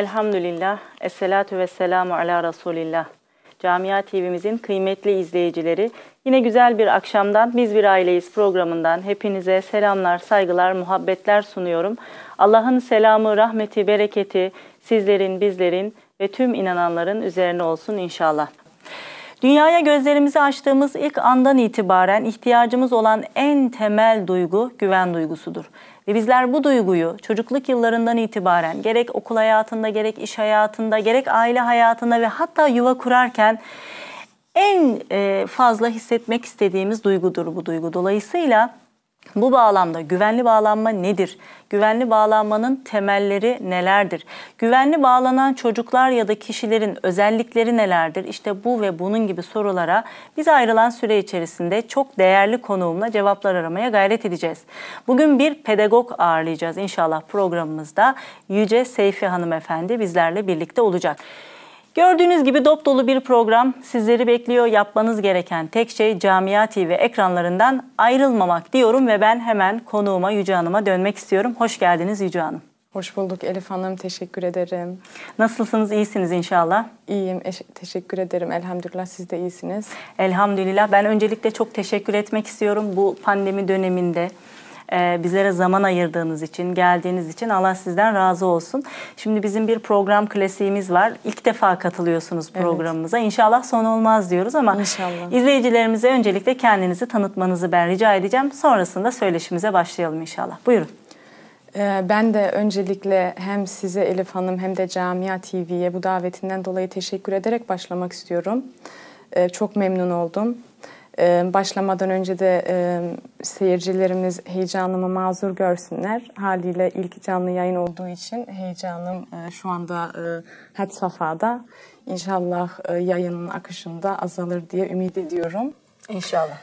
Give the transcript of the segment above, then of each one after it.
Elhamdülillah, Esselatu ve selamu ala Resulillah. Camia TV'mizin kıymetli izleyicileri, yine güzel bir akşamdan Biz Bir Aileyiz programından hepinize selamlar, saygılar, muhabbetler sunuyorum. Allah'ın selamı, rahmeti, bereketi sizlerin, bizlerin ve tüm inananların üzerine olsun inşallah. Dünyaya gözlerimizi açtığımız ilk andan itibaren ihtiyacımız olan en temel duygu güven duygusudur. Ve bizler bu duyguyu çocukluk yıllarından itibaren gerek okul hayatında, gerek iş hayatında, gerek aile hayatında ve hatta yuva kurarken en e, fazla hissetmek istediğimiz duygudur bu duygu. Dolayısıyla bu bağlamda güvenli bağlanma nedir? Güvenli bağlanmanın temelleri nelerdir? Güvenli bağlanan çocuklar ya da kişilerin özellikleri nelerdir? İşte bu ve bunun gibi sorulara biz ayrılan süre içerisinde çok değerli konuğumla cevaplar aramaya gayret edeceğiz. Bugün bir pedagog ağırlayacağız inşallah programımızda. Yüce Seyfi hanımefendi bizlerle birlikte olacak. Gördüğünüz gibi dop dolu bir program sizleri bekliyor. Yapmanız gereken tek şey Camia TV ekranlarından ayrılmamak diyorum ve ben hemen konuğuma Yüce Hanım'a dönmek istiyorum. Hoş geldiniz Yüce Hanım. Hoş bulduk Elif Hanım. Teşekkür ederim. Nasılsınız? İyisiniz inşallah. İyiyim. teşekkür ederim. Elhamdülillah siz de iyisiniz. Elhamdülillah. Ben öncelikle çok teşekkür etmek istiyorum bu pandemi döneminde e, bizlere zaman ayırdığınız için, geldiğiniz için Allah sizden razı olsun. Şimdi bizim bir program klasiğimiz var. İlk defa katılıyorsunuz programımıza. Evet. İnşallah son olmaz diyoruz ama İnşallah. izleyicilerimize öncelikle kendinizi tanıtmanızı ben rica edeceğim. Sonrasında söyleşimize başlayalım inşallah. Buyurun. Ee, ben de öncelikle hem size Elif Hanım hem de Camia TV'ye bu davetinden dolayı teşekkür ederek başlamak istiyorum. Ee, çok memnun oldum. Ee, başlamadan önce de e, seyircilerimiz heyecanımı mazur görsünler. Haliyle ilk canlı yayın olduğu için heyecanım e, şu anda e, had safhada. İnşallah yayının akışında azalır diye ümit ediyorum. İnşallah.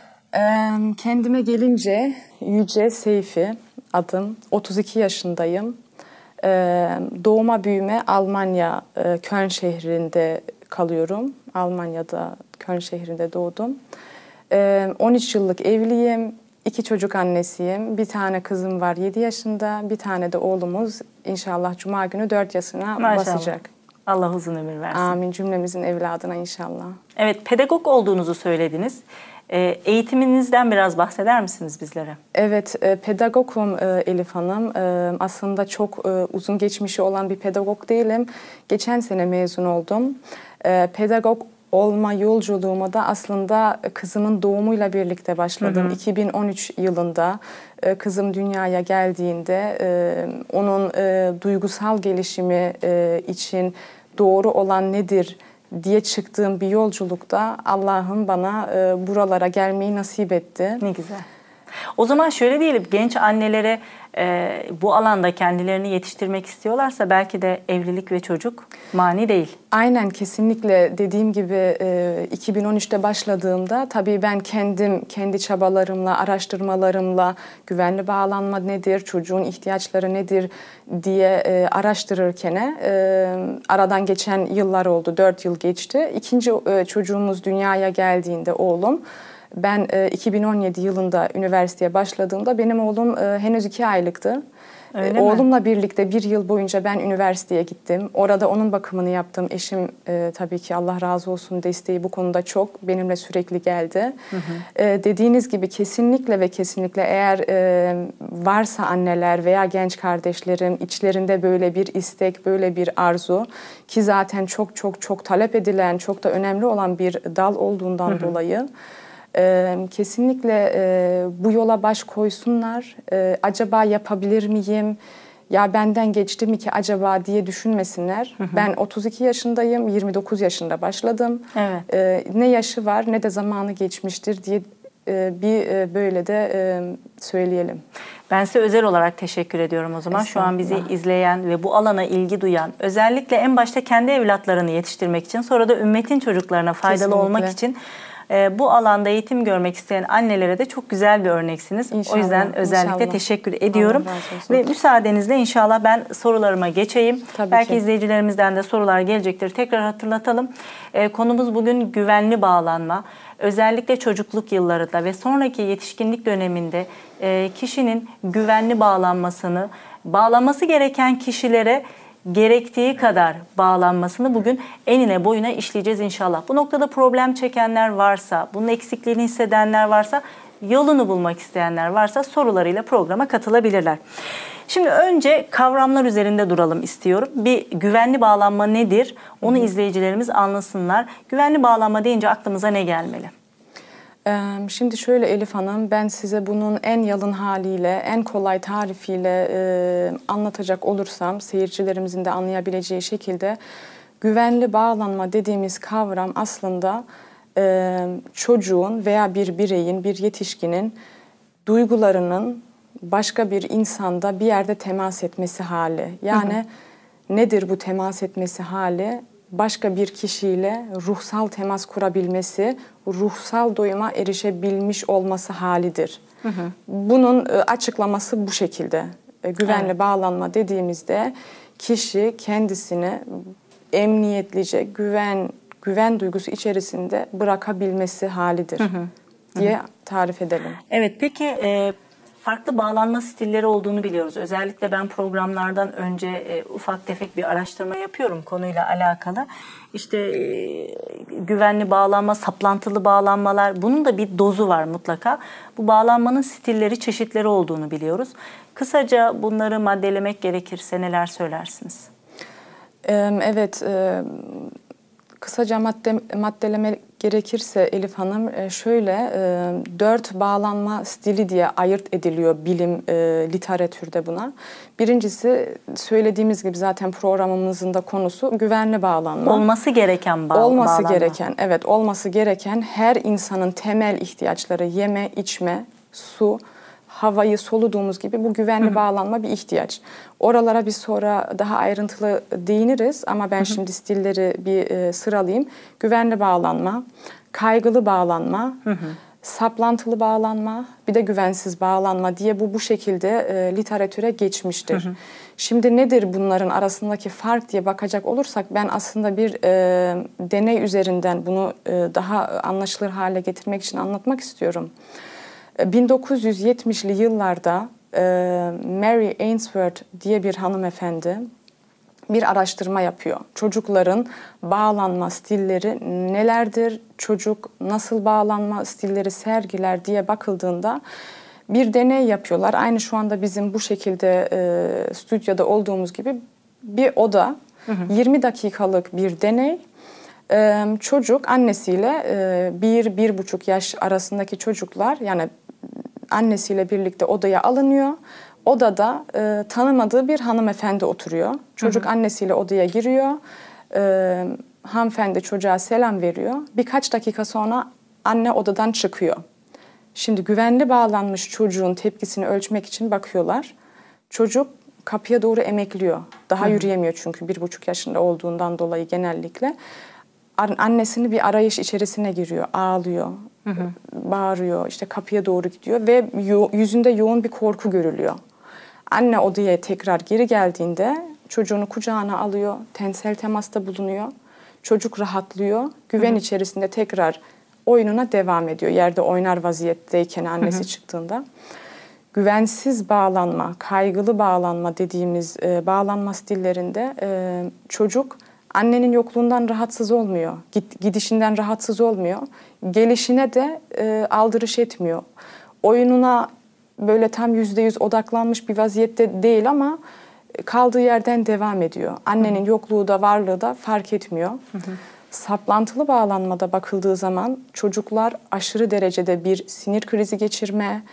kendime gelince Yüce Seyfi adım. 32 yaşındayım. doğuma büyüme Almanya Köln şehrinde kalıyorum. Almanya'da Köln şehrinde doğdum. 13 yıllık evliyim. İki çocuk annesiyim. Bir tane kızım var 7 yaşında. Bir tane de oğlumuz inşallah Cuma günü 4 yaşına Maşallah. basacak. Allah uzun ömür versin. Amin cümlemizin evladına inşallah. Evet pedagog olduğunuzu söylediniz. Eğitiminizden biraz bahseder misiniz bizlere? Evet, pedagogum Elif Hanım. Aslında çok uzun geçmişi olan bir pedagog değilim. Geçen sene mezun oldum. Pedagog olma yolculuğuma da aslında kızımın doğumuyla birlikte başladım. Hı hı. 2013 yılında e, kızım dünyaya geldiğinde e, onun e, duygusal gelişimi için doğru olan nedir diye çıktığım bir yolculukta Allah'ım bana buralara gelmeyi nasip etti. Ne güzel. O zaman şöyle diyelim genç annelere e, bu alanda kendilerini yetiştirmek istiyorlarsa belki de evlilik ve çocuk mani değil. Aynen kesinlikle dediğim gibi e, 2013'te başladığımda tabii ben kendim kendi çabalarımla, araştırmalarımla güvenli bağlanma nedir, çocuğun ihtiyaçları nedir diye e, araştırırken e, aradan geçen yıllar oldu, 4 yıl geçti. İkinci e, çocuğumuz dünyaya geldiğinde oğlum ben e, 2017 yılında üniversiteye başladığımda benim oğlum e, henüz iki aylıktı. Öyle Oğlumla mi? birlikte bir yıl boyunca ben üniversiteye gittim. Orada onun bakımını yaptım. Eşim e, tabii ki Allah razı olsun desteği bu konuda çok benimle sürekli geldi. Hı hı. E, dediğiniz gibi kesinlikle ve kesinlikle eğer e, varsa anneler veya genç kardeşlerim içlerinde böyle bir istek, böyle bir arzu ki zaten çok çok çok talep edilen, çok da önemli olan bir dal olduğundan hı hı. dolayı kesinlikle bu yola baş koysunlar. acaba yapabilir miyim? Ya benden geçti mi ki acaba diye düşünmesinler. Hı hı. Ben 32 yaşındayım, 29 yaşında başladım. Evet. ne yaşı var ne de zamanı geçmiştir diye bir böyle de söyleyelim. Ben size özel olarak teşekkür ediyorum o zaman. Şu an bizi izleyen ve bu alana ilgi duyan, özellikle en başta kendi evlatlarını yetiştirmek için, sonra da ümmetin çocuklarına faydalı Kesinlikle. olmak için e, bu alanda eğitim görmek isteyen annelere de çok güzel bir örneksiniz. İnşallah, o yüzden özellikle inşallah. teşekkür ediyorum. Ve müsaadenizle inşallah ben sorularıma geçeyim. Tabii Belki ki. izleyicilerimizden de sorular gelecektir. Tekrar hatırlatalım. E, konumuz bugün güvenli bağlanma. Özellikle çocukluk yıllarında ve sonraki yetişkinlik döneminde e, kişinin güvenli bağlanmasını, bağlanması gereken kişilere gerektiği kadar bağlanmasını bugün enine boyuna işleyeceğiz inşallah. Bu noktada problem çekenler varsa, bunun eksikliğini hissedenler varsa, yolunu bulmak isteyenler varsa sorularıyla programa katılabilirler. Şimdi önce kavramlar üzerinde duralım istiyorum. Bir güvenli bağlanma nedir? Onu izleyicilerimiz anlasınlar. Güvenli bağlanma deyince aklımıza ne gelmeli? Şimdi şöyle Elif Hanım, ben size bunun en yalın haliyle, en kolay tarifiyle e, anlatacak olursam, seyircilerimizin de anlayabileceği şekilde güvenli bağlanma dediğimiz kavram aslında e, çocuğun veya bir bireyin, bir yetişkinin duygularının başka bir insanda bir yerde temas etmesi hali. Yani hı hı. nedir bu temas etmesi hali? Başka bir kişiyle ruhsal temas kurabilmesi, ruhsal doyuma erişebilmiş olması halidir. Hı hı. Bunun e, açıklaması bu şekilde. E, güvenli evet. bağlanma dediğimizde kişi kendisini emniyetlice güven güven duygusu içerisinde bırakabilmesi halidir. Hı hı. diye tarif edelim. Evet peki e, farklı bağlanma stilleri olduğunu biliyoruz. Özellikle ben programlardan önce e, ufak tefek bir araştırma yapıyorum konuyla alakalı. İşte e, güvenli bağlanma, saplantılı bağlanmalar bunun da bir dozu var mutlaka. Bu bağlanmanın stilleri, çeşitleri olduğunu biliyoruz. Kısaca bunları maddelemek gerekirse neler söylersiniz? Evet, kısaca madde, maddeleme gerekirse Elif Hanım e, şöyle e, dört bağlanma stili diye ayırt ediliyor bilim e, literatürde buna. Birincisi söylediğimiz gibi zaten programımızın da konusu güvenli bağlanma. Olması gereken bağ Olması bağlanma. gereken evet olması gereken her insanın temel ihtiyaçları yeme, içme, su, havayı soluduğumuz gibi bu güvenli Hı-hı. bağlanma bir ihtiyaç. Oralara bir sonra daha ayrıntılı değiniriz ama ben Hı-hı. şimdi stilleri bir e, sıralayayım. Güvenli bağlanma, kaygılı bağlanma, Hı-hı. saplantılı bağlanma, bir de güvensiz bağlanma diye bu bu şekilde e, literatüre geçmiştir. Hı-hı. Şimdi nedir bunların arasındaki fark diye bakacak olursak ben aslında bir e, deney üzerinden bunu e, daha anlaşılır hale getirmek için anlatmak istiyorum. 1970'li yıllarda e, Mary Ainsworth diye bir hanımefendi bir araştırma yapıyor. Çocukların bağlanma stilleri nelerdir? Çocuk nasıl bağlanma stilleri sergiler diye bakıldığında bir deney yapıyorlar. Aynı şu anda bizim bu şekilde e, stüdyoda olduğumuz gibi bir oda. Hı hı. 20 dakikalık bir deney. Ee, çocuk annesiyle e, bir, bir buçuk yaş arasındaki çocuklar yani annesiyle birlikte odaya alınıyor. Odada e, tanımadığı bir hanımefendi oturuyor. Çocuk hı hı. annesiyle odaya giriyor. E, hanımefendi çocuğa selam veriyor. Birkaç dakika sonra anne odadan çıkıyor. Şimdi güvenli bağlanmış çocuğun tepkisini ölçmek için bakıyorlar. Çocuk kapıya doğru emekliyor. Daha hı. yürüyemiyor çünkü bir buçuk yaşında olduğundan dolayı genellikle. Annesini bir arayış içerisine giriyor, ağlıyor. Hı hı. Bağırıyor, işte kapıya doğru gidiyor ve yüzünde yoğun bir korku görülüyor. Anne odaya tekrar geri geldiğinde çocuğunu kucağına alıyor, tensel temasta bulunuyor. Çocuk rahatlıyor, güven hı hı. içerisinde tekrar oyununa devam ediyor. Yerde oynar vaziyetteyken annesi hı hı. çıktığında. Güvensiz bağlanma, kaygılı bağlanma dediğimiz e, bağlanma stillerinde e, çocuk annenin yokluğundan rahatsız olmuyor. Gidişinden rahatsız olmuyor. Gelişine de e, aldırış etmiyor. Oyununa böyle tam yüzde yüz odaklanmış bir vaziyette değil ama kaldığı yerden devam ediyor. Annenin hı. yokluğu da varlığı da fark etmiyor. Hı hı. Saplantılı bağlanmada bakıldığı zaman çocuklar aşırı derecede bir sinir krizi geçirme,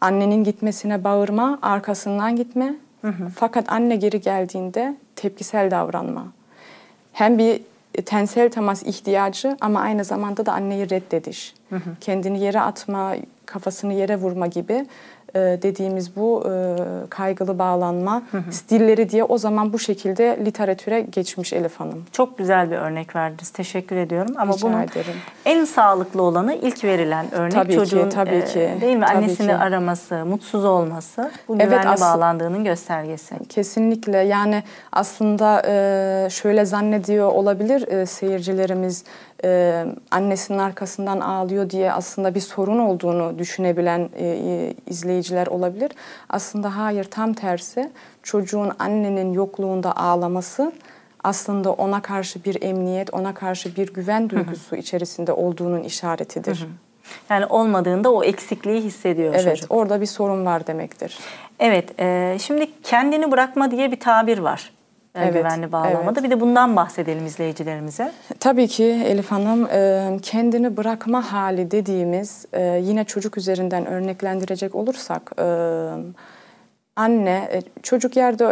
annenin gitmesine bağırma, arkasından gitme. Hı hı. Fakat anne geri geldiğinde tepkisel davranma hem bir tensel temas ihtiyacı ama aynı zamanda da anneyi reddediş. Hı hı. Kendini yere atma, kafasını yere vurma gibi e, dediğimiz bu e, kaygılı bağlanma hı hı. stilleri diye o zaman bu şekilde literatüre geçmiş Elif Hanım. Çok güzel bir örnek verdiniz. Teşekkür ediyorum. Ama Rica bunun ederim. en sağlıklı olanı ilk verilen örnek tabii çocuğun ki, tabii ki. E, değil mi tabii annesini ki. araması, mutsuz olması bu evet, güvenli bağlandığının göstergesi. Kesinlikle. Yani aslında e, şöyle zannediyor olabilir e, seyircilerimiz e, annesinin arkasından ağlıyor diye aslında bir sorun olduğunu düşünebilen e, e, izleyiciler olabilir. Aslında hayır tam tersi çocuğun annenin yokluğunda ağlaması aslında ona karşı bir emniyet, ona karşı bir güven duygusu içerisinde olduğunun işaretidir. Yani olmadığında o eksikliği hissediyor Evet, çocuk. orada bir sorun var demektir. Evet, e, şimdi kendini bırakma diye bir tabir var. E, Evet, güvenli bağlamada. evet. Bir de bundan bahsedelim izleyicilerimize. Tabii ki Elif Hanım e, kendini bırakma hali dediğimiz e, yine çocuk üzerinden örneklendirecek olursak e, anne çocuk yerde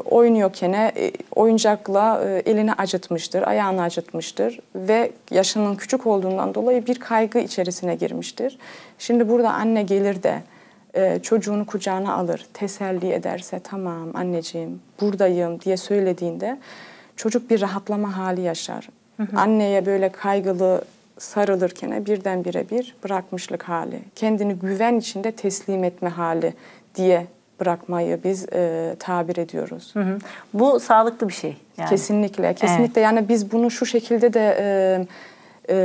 oynuyorken oyuncakla elini acıtmıştır, ayağını acıtmıştır ve yaşının küçük olduğundan dolayı bir kaygı içerisine girmiştir. Şimdi burada anne gelir de e, çocuğunu kucağına alır, teselli ederse tamam anneciğim buradayım diye söylediğinde çocuk bir rahatlama hali yaşar. Anneye böyle kaygılı sarılırken birdenbire bir bırakmışlık hali, kendini güven içinde teslim etme hali diye bırakmayı biz e, tabir ediyoruz. Hı hı. Bu sağlıklı bir şey. Yani. Kesinlikle, kesinlikle. Yani biz bunu şu şekilde de e, e,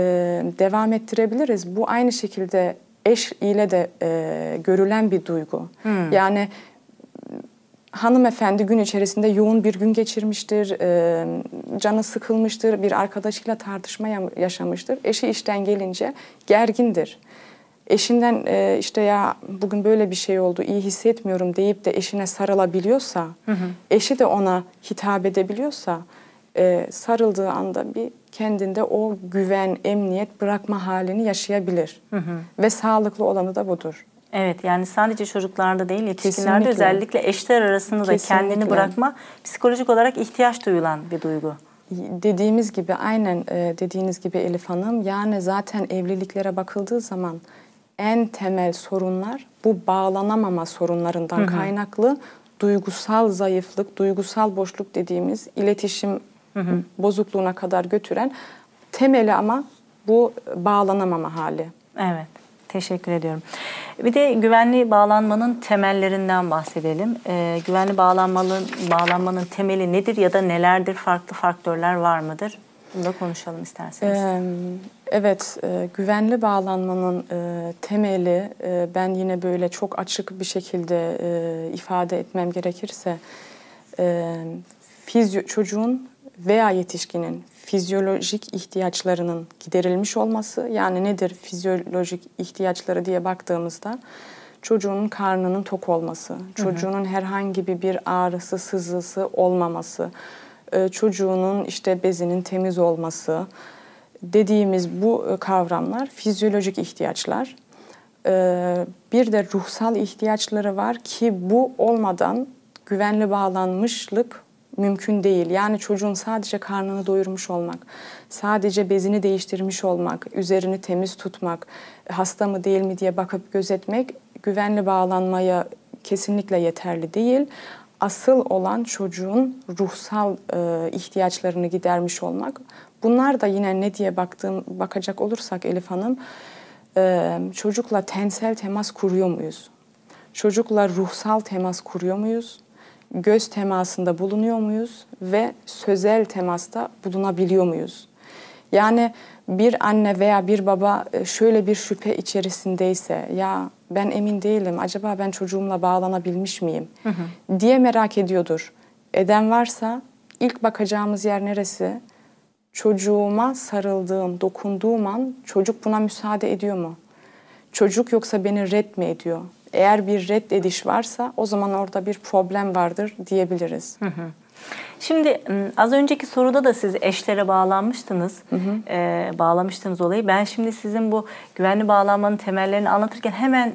devam ettirebiliriz. Bu aynı şekilde eş ile de e, görülen bir duygu. Yani hanımefendi gün içerisinde yoğun bir gün geçirmiştir, e, canı sıkılmıştır, bir arkadaşıyla tartışma ya- yaşamıştır. Eşi işten gelince gergindir. Eşinden e, işte ya bugün böyle bir şey oldu, iyi hissetmiyorum deyip de eşine sarılabiliyorsa, eşi de ona hitap edebiliyorsa, e, sarıldığı anda bir kendinde o güven, emniyet bırakma halini yaşayabilir. Ve sağlıklı olanı da budur. Evet yani sadece çocuklarda değil yetişkinlerde Kesinlikle. özellikle eşler arasında da kendini Kesinlikle. bırakma psikolojik olarak ihtiyaç duyulan bir duygu. Dediğimiz gibi aynen e, dediğiniz gibi Elif Hanım yani zaten evliliklere bakıldığı zaman en temel sorunlar bu bağlanamama sorunlarından kaynaklı duygusal zayıflık, duygusal boşluk dediğimiz iletişim bozukluğuna kadar götüren temeli ama bu bağlanamama hali. Evet. Teşekkür ediyorum. Bir de güvenli bağlanmanın temellerinden bahsedelim. Ee, güvenli bağlanmanın, bağlanmanın temeli nedir ya da nelerdir? Farklı faktörler var mıdır? Bunu da konuşalım isterseniz. Ee, Evet, e, güvenli bağlanmanın e, temeli e, ben yine böyle çok açık bir şekilde e, ifade etmem gerekirse e, fizyo, çocuğun veya yetişkinin fizyolojik ihtiyaçlarının giderilmiş olması yani nedir fizyolojik ihtiyaçları diye baktığımızda çocuğun karnının tok olması, çocuğunun herhangi bir ağrısı, sızısı olmaması, e, çocuğunun işte bezinin temiz olması, dediğimiz bu e, kavramlar fizyolojik ihtiyaçlar. Ee, Bir de ruhsal ihtiyaçları var ki bu olmadan güvenli bağlanmışlık mümkün değil. Yani çocuğun sadece karnını doyurmuş olmak, sadece bezini değiştirmiş olmak, üzerini temiz tutmak, hasta mı değil mi diye bakıp gözetmek güvenli bağlanmaya kesinlikle yeterli değil. Asıl olan çocuğun ruhsal e, ihtiyaçlarını gidermiş olmak. Bunlar da yine ne diye baktığım bakacak olursak Elif Hanım, e, çocukla tensel temas kuruyor muyuz? Çocukla ruhsal temas kuruyor muyuz? Göz temasında bulunuyor muyuz ve sözel temasta bulunabiliyor muyuz? Yani bir anne veya bir baba e, şöyle bir şüphe içerisindeyse ya ben emin değilim acaba ben çocuğumla bağlanabilmiş miyim diye merak ediyordur. Eden varsa ilk bakacağımız yer neresi? Çocuğuma sarıldığım, dokunduğum an çocuk buna müsaade ediyor mu? Çocuk yoksa beni red mi ediyor? Eğer bir reddediş varsa o zaman orada bir problem vardır diyebiliriz. Şimdi m, az önceki soruda da siz eşlere bağlanmıştınız. Ee, bağlamıştınız olayı. Ben şimdi sizin bu güvenli bağlanmanın temellerini anlatırken hemen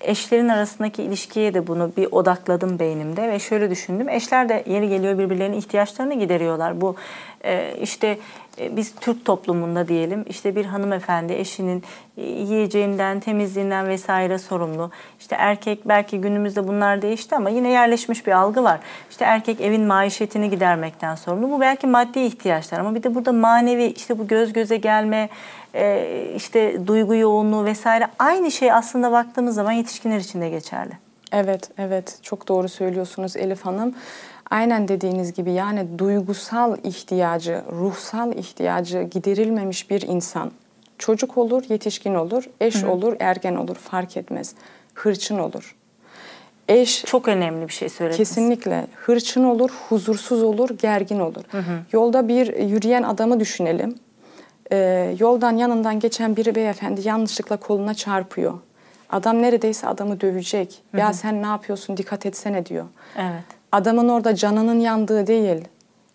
eşlerin arasındaki ilişkiye de bunu bir odakladım beynimde ve şöyle düşündüm. Eşler de yeri geliyor birbirlerinin ihtiyaçlarını gideriyorlar. Bu e, işte e, biz Türk toplumunda diyelim işte bir hanımefendi eşinin e, yiyeceğinden, temizliğinden vesaire sorumlu. İşte erkek belki günümüzde bunlar değişti ama yine yerleşmiş bir algı var. İşte erkek evin maişetini gidermekten sorumlu. Bu belki maddi ihtiyaçlar ama bir de burada manevi işte bu göz göze gelme, e, işte duygu yoğunluğu vesaire aynı şey aslında baktığımız zaman yetişkinler için de geçerli. Evet, evet. Çok doğru söylüyorsunuz Elif Hanım. Aynen dediğiniz gibi yani duygusal ihtiyacı, ruhsal ihtiyacı giderilmemiş bir insan. Çocuk olur, yetişkin olur, eş olur, ergen olur fark etmez. Hırçın olur. Eş Çok önemli bir şey söylediniz. Kesinlikle. Hırçın olur, huzursuz olur, gergin olur. Yolda bir yürüyen adamı düşünelim. Ee, yoldan yanından geçen biri beyefendi yanlışlıkla koluna çarpıyor. Adam neredeyse adamı dövecek. Ya sen ne yapıyorsun dikkat etsene diyor. Evet. Adamın orada canının yandığı değil.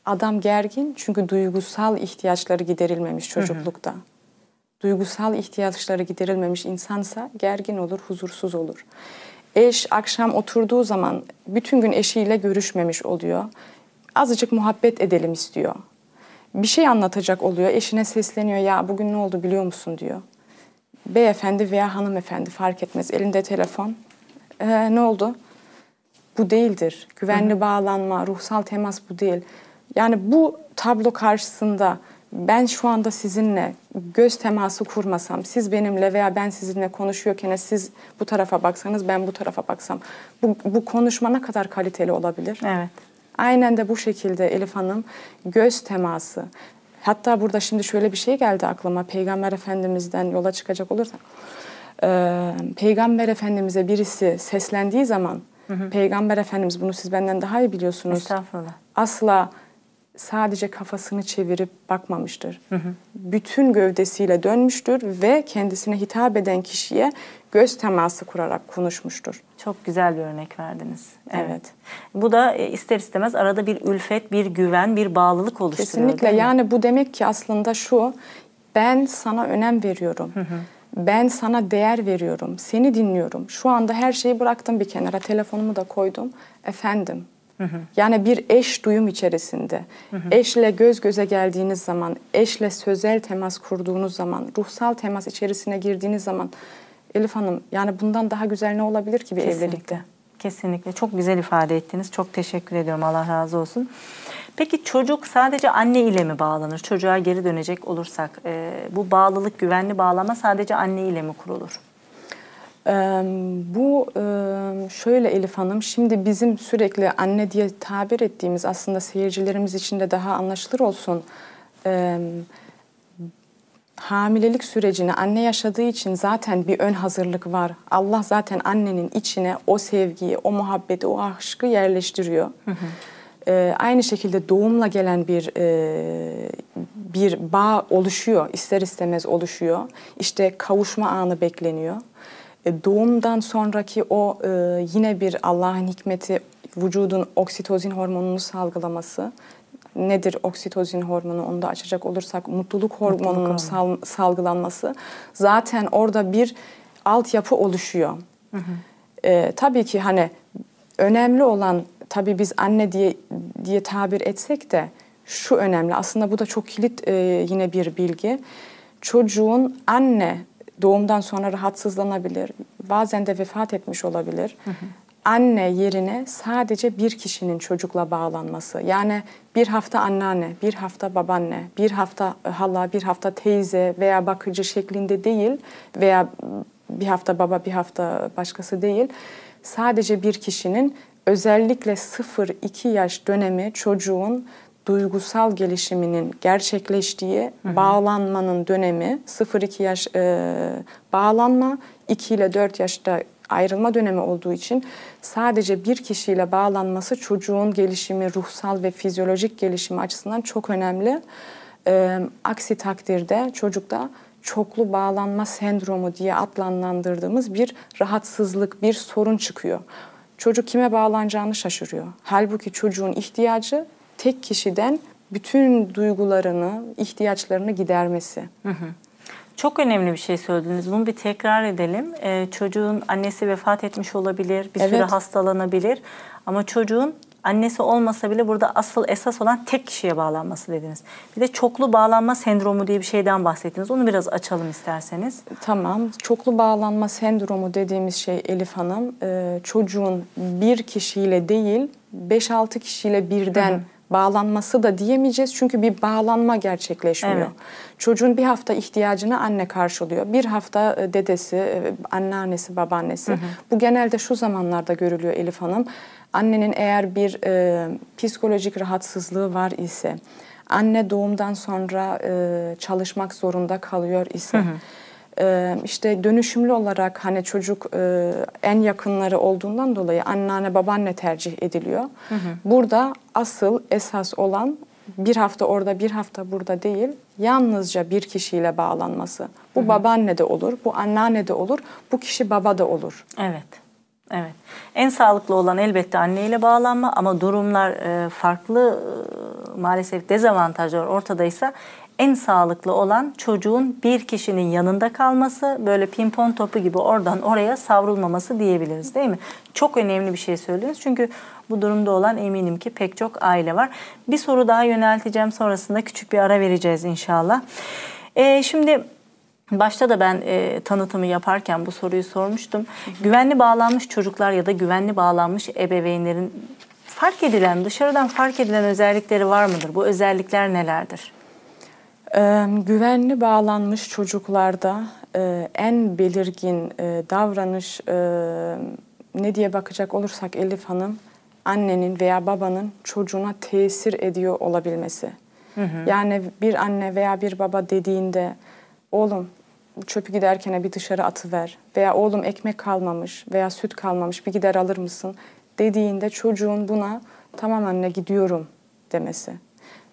Adam gergin çünkü duygusal ihtiyaçları giderilmemiş çocuklukta. Duygusal ihtiyaçları giderilmemiş insansa gergin olur, huzursuz olur. Eş akşam oturduğu zaman bütün gün eşiyle görüşmemiş oluyor. Azıcık muhabbet edelim istiyor. Bir şey anlatacak oluyor. Eşine sesleniyor. Ya bugün ne oldu biliyor musun diyor. Beyefendi veya hanımefendi fark etmez. Elinde telefon. "Ee, ne oldu? Bu değildir. Güvenli bağlanma, ruhsal temas bu değil. Yani bu tablo karşısında ben şu anda sizinle göz teması kurmasam, siz benimle veya ben sizinle konuşuyorken siz bu tarafa baksanız ben bu tarafa baksam. Bu, bu konuşma ne kadar kaliteli olabilir? Evet. Aynen de bu şekilde Elif Hanım göz teması. Hatta burada şimdi şöyle bir şey geldi aklıma. Peygamber Efendimiz'den yola çıkacak olursak. Ee, Peygamber Efendimiz'e birisi seslendiği zaman Peygamber Efendimiz bunu siz benden daha iyi biliyorsunuz. Estağfurullah. Asla sadece kafasını çevirip bakmamıştır. Bütün gövdesiyle dönmüştür ve kendisine hitap eden kişiye göz teması kurarak konuşmuştur. Çok güzel bir örnek verdiniz. Evet. Bu da e, ister istemez arada bir ülfet, bir güven, bir bağlılık oluşturuyor. Kesinlikle yani bu demek ki aslında şu ben sana önem veriyorum. Ben sana değer veriyorum. Seni dinliyorum. Şu anda her şeyi bıraktım bir kenara. Telefonumu da koydum. Efendim. Yani bir eş duyum içerisinde. Eşle göz göze geldiğiniz zaman, eşle sözel temas kurduğunuz zaman, ruhsal temas içerisine girdiğiniz zaman Elif Hanım yani bundan daha güzel ne olabilir ki bir Kesinlikle. evlilikte? Kesinlikle. Çok güzel ifade ettiniz. Çok teşekkür ediyorum. Allah razı olsun. Peki çocuk sadece anne ile mi bağlanır? Çocuğa geri dönecek olursak e, bu bağlılık, güvenli bağlama sadece anne ile mi kurulur? Ee, Bu e, şöyle Elif Hanım, şimdi bizim sürekli anne diye tabir ettiğimiz aslında seyircilerimiz için de daha anlaşılır olsun. Ee, Hamilelik sürecini anne yaşadığı için zaten bir ön hazırlık var. Allah zaten annenin içine o sevgiyi, o muhabbeti, o aşkı yerleştiriyor. Ee, aynı şekilde doğumla gelen bir e, bir bağ oluşuyor, ister istemez oluşuyor. İşte kavuşma anı bekleniyor. E, doğumdan sonraki o e, yine bir Allah'ın hikmeti vücudun oksitozin hormonunu salgılaması. Nedir oksitozin hormonu onu da açacak olursak mutluluk hormonunun hormonu. sal- salgılanması. Zaten orada bir altyapı oluşuyor. E, tabii ki hani önemli olan tabii biz anne diye diye tabir etsek de şu önemli. Aslında bu da çok kilit e, yine bir bilgi. Çocuğun anne doğumdan sonra rahatsızlanabilir. Bazen de vefat etmiş olabilir. Anne yerine sadece bir kişinin çocukla bağlanması. Yani bir hafta anneanne, bir hafta babaanne, bir hafta hala, bir hafta teyze veya bakıcı şeklinde değil veya bir hafta baba, bir hafta başkası değil. Sadece bir kişinin özellikle 0-2 yaş dönemi çocuğun duygusal gelişiminin gerçekleştiği bağlanmanın dönemi 0-2 yaş e, bağlanma 2 ile 4 yaşta ayrılma dönemi olduğu için sadece bir kişiyle bağlanması çocuğun gelişimi, ruhsal ve fizyolojik gelişimi açısından çok önemli. E, aksi takdirde çocukta çoklu bağlanma sendromu diye adlandırdığımız bir rahatsızlık, bir sorun çıkıyor. Çocuk kime bağlanacağını şaşırıyor. Halbuki çocuğun ihtiyacı tek kişiden bütün duygularını, ihtiyaçlarını gidermesi. Çok önemli bir şey söylediniz. Bunu bir tekrar edelim. Ee, çocuğun annesi vefat etmiş olabilir, bir süre Evet. hastalanabilir. Ama çocuğun annesi olmasa bile burada asıl esas olan tek kişiye bağlanması dediniz. Bir de çoklu bağlanma sendromu diye bir şeyden bahsettiniz. Onu biraz açalım isterseniz. Tamam. Çoklu bağlanma sendromu dediğimiz şey Elif Hanım, e, çocuğun bir kişiyle değil 5-6 kişiyle birden bağlanması da diyemeyeceğiz çünkü bir bağlanma gerçekleşmiyor. Evet. Çocuğun bir hafta ihtiyacını anne karşılıyor. Bir hafta e, dedesi, e, anneannesi, babaannesi. Bu genelde şu zamanlarda görülüyor Elif Hanım. Annenin eğer bir e, psikolojik rahatsızlığı var ise, anne doğumdan sonra e, çalışmak zorunda kalıyor ise, e, işte dönüşümlü olarak hani çocuk e, en yakınları olduğundan dolayı anneanne babaanne tercih ediliyor. Burada asıl esas olan bir hafta orada bir hafta burada değil yalnızca bir kişiyle bağlanması. Bu babaanne de olur, bu anneanne de olur, bu kişi baba da olur. Evet. Evet. En sağlıklı olan elbette anneyle bağlanma ama durumlar e, farklı e, maalesef dezavantajlar ortadaysa en sağlıklı olan çocuğun bir kişinin yanında kalması, böyle pimpon topu gibi oradan oraya savrulmaması diyebiliriz değil mi? Çok önemli bir şey söylüyorsunuz. Çünkü bu durumda olan eminim ki pek çok aile var. Bir soru daha yönelteceğim sonrasında küçük bir ara vereceğiz inşallah. E, şimdi Başta da ben e, tanıtımı yaparken bu soruyu sormuştum. Güvenli bağlanmış çocuklar ya da güvenli bağlanmış ebeveynlerin fark edilen, dışarıdan fark edilen özellikleri var mıdır? Bu özellikler nelerdir? Ee, güvenli bağlanmış çocuklarda e, en belirgin e, davranış e, ne diye bakacak olursak Elif Hanım annenin veya babanın çocuğuna tesir ediyor olabilmesi. Yani bir anne veya bir baba dediğinde oğlum çöpü giderken bir dışarı atıver veya oğlum ekmek kalmamış veya süt kalmamış bir gider alır mısın? dediğinde çocuğun buna tamam anne gidiyorum. demesi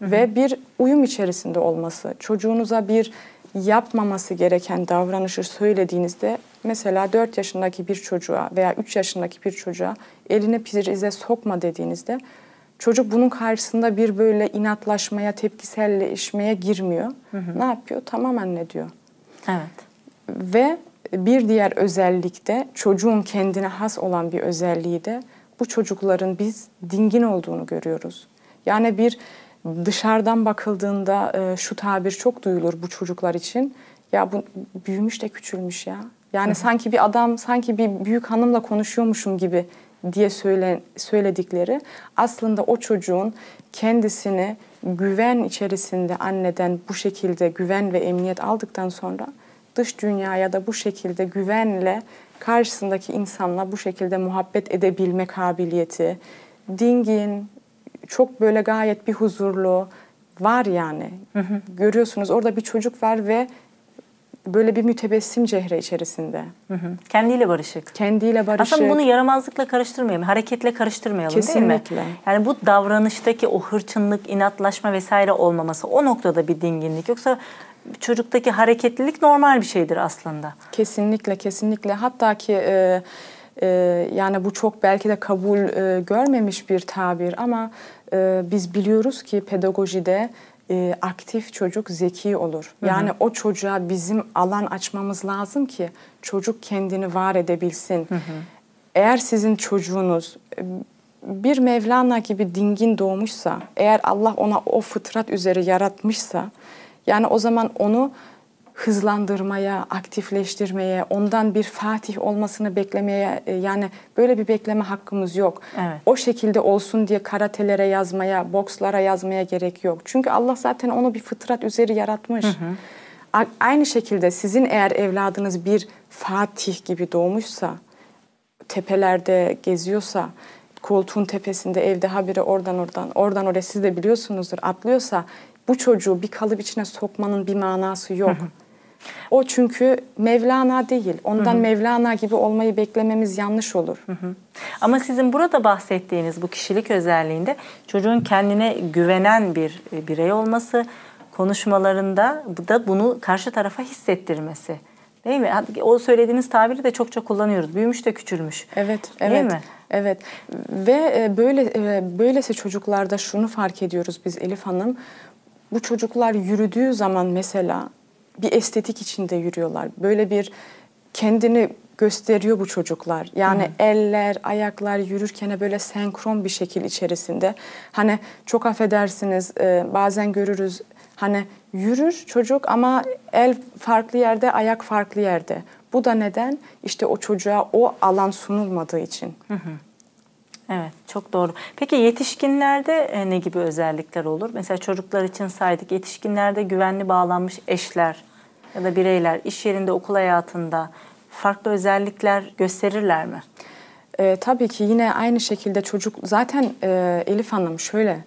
ve bir uyum içerisinde olması, çocuğunuza bir yapmaması gereken davranışı söylediğinizde mesela 4 yaşındaki bir çocuğa veya 3 yaşındaki bir çocuğa elini prize sokma dediğinizde çocuk bunun karşısında bir böyle inatlaşmaya, tepkiselleşmeye girmiyor. Ne yapıyor? Tamam anne diyor. Evet. Ve bir diğer özellik de çocuğun kendine has olan bir özelliği de bu çocukların biz dingin olduğunu görüyoruz. Yani bir dışarıdan bakıldığında e, şu tabir çok duyulur bu çocuklar için. Ya bu büyümüş de küçülmüş ya. Yani sanki bir adam, sanki bir büyük hanımla konuşuyormuşum gibi diye söyle, söyledikleri aslında o çocuğun kendisini güven içerisinde anneden bu şekilde güven ve emniyet aldıktan sonra dış dünyaya da bu şekilde güvenle karşısındaki insanla bu şekilde muhabbet edebilme kabiliyeti, dingin, çok böyle gayet bir huzurlu var yani. Görüyorsunuz orada bir çocuk var ve böyle bir mütebessim cehre içerisinde. Hı hı. Kendiyle barışık. Kendiyle barışık. Aslında bunu yaramazlıkla karıştırmayalım, hareketle karıştırmayalım değil Kesinlikle. mi? Yani bu davranıştaki o hırçınlık, inatlaşma vesaire olmaması o noktada bir dinginlik. Yoksa çocuktaki hareketlilik normal bir şeydir aslında. Kesinlikle, kesinlikle. Hatta ki e, e, yani bu çok belki de kabul e, görmemiş bir tabir ama e, biz biliyoruz ki pedagojide e, aktif çocuk zeki olur. Yani o çocuğa bizim alan açmamız lazım ki çocuk kendini var edebilsin. Eğer sizin çocuğunuz e, bir Mevlana gibi dingin doğmuşsa, eğer Allah ona o fıtrat üzere yaratmışsa, yani o zaman onu hızlandırmaya, aktifleştirmeye, ondan bir fatih olmasını beklemeye e, yani böyle bir bekleme hakkımız yok. Evet. O şekilde olsun diye karatelere yazmaya, bokslara yazmaya gerek yok. Çünkü Allah zaten onu bir fıtrat üzeri yaratmış. A- Aynı şekilde sizin eğer evladınız bir fatih gibi doğmuşsa, tepelerde geziyorsa, koltuğun tepesinde evde habire oradan oradan, oradan oraya siz de biliyorsunuzdur atlıyorsa bu çocuğu bir kalıp içine sokmanın bir manası yok. O çünkü Mevlana değil. Ondan Mevlana gibi olmayı beklememiz yanlış olur. Ama sizin burada bahsettiğiniz bu kişilik özelliğinde çocuğun kendine güvenen bir e, birey olması, konuşmalarında da bunu karşı tarafa hissettirmesi. Değil mi? O söylediğiniz tabiri de çokça kullanıyoruz. Büyümüş de küçülmüş. Evet, Değil evet. mi? Evet. Ve e, böyle e, böylesi çocuklarda şunu fark ediyoruz biz Elif Hanım. Bu çocuklar yürüdüğü zaman mesela bir estetik içinde yürüyorlar. Böyle bir kendini gösteriyor bu çocuklar. Yani eller, ayaklar yürürken böyle senkron bir şekil içerisinde. Hani çok affedersiniz e, bazen görürüz hani yürür çocuk ama el farklı yerde, ayak farklı yerde. Bu da neden? İşte o çocuğa o alan sunulmadığı için. Evet, çok doğru. Peki yetişkinlerde e, ne gibi özellikler olur? Mesela çocuklar için saydık. Yetişkinlerde güvenli bağlanmış eşler ya da bireyler iş yerinde, okul hayatında farklı özellikler gösterirler mi? E, tabii ki yine aynı şekilde çocuk zaten e, Elif Hanım şöyle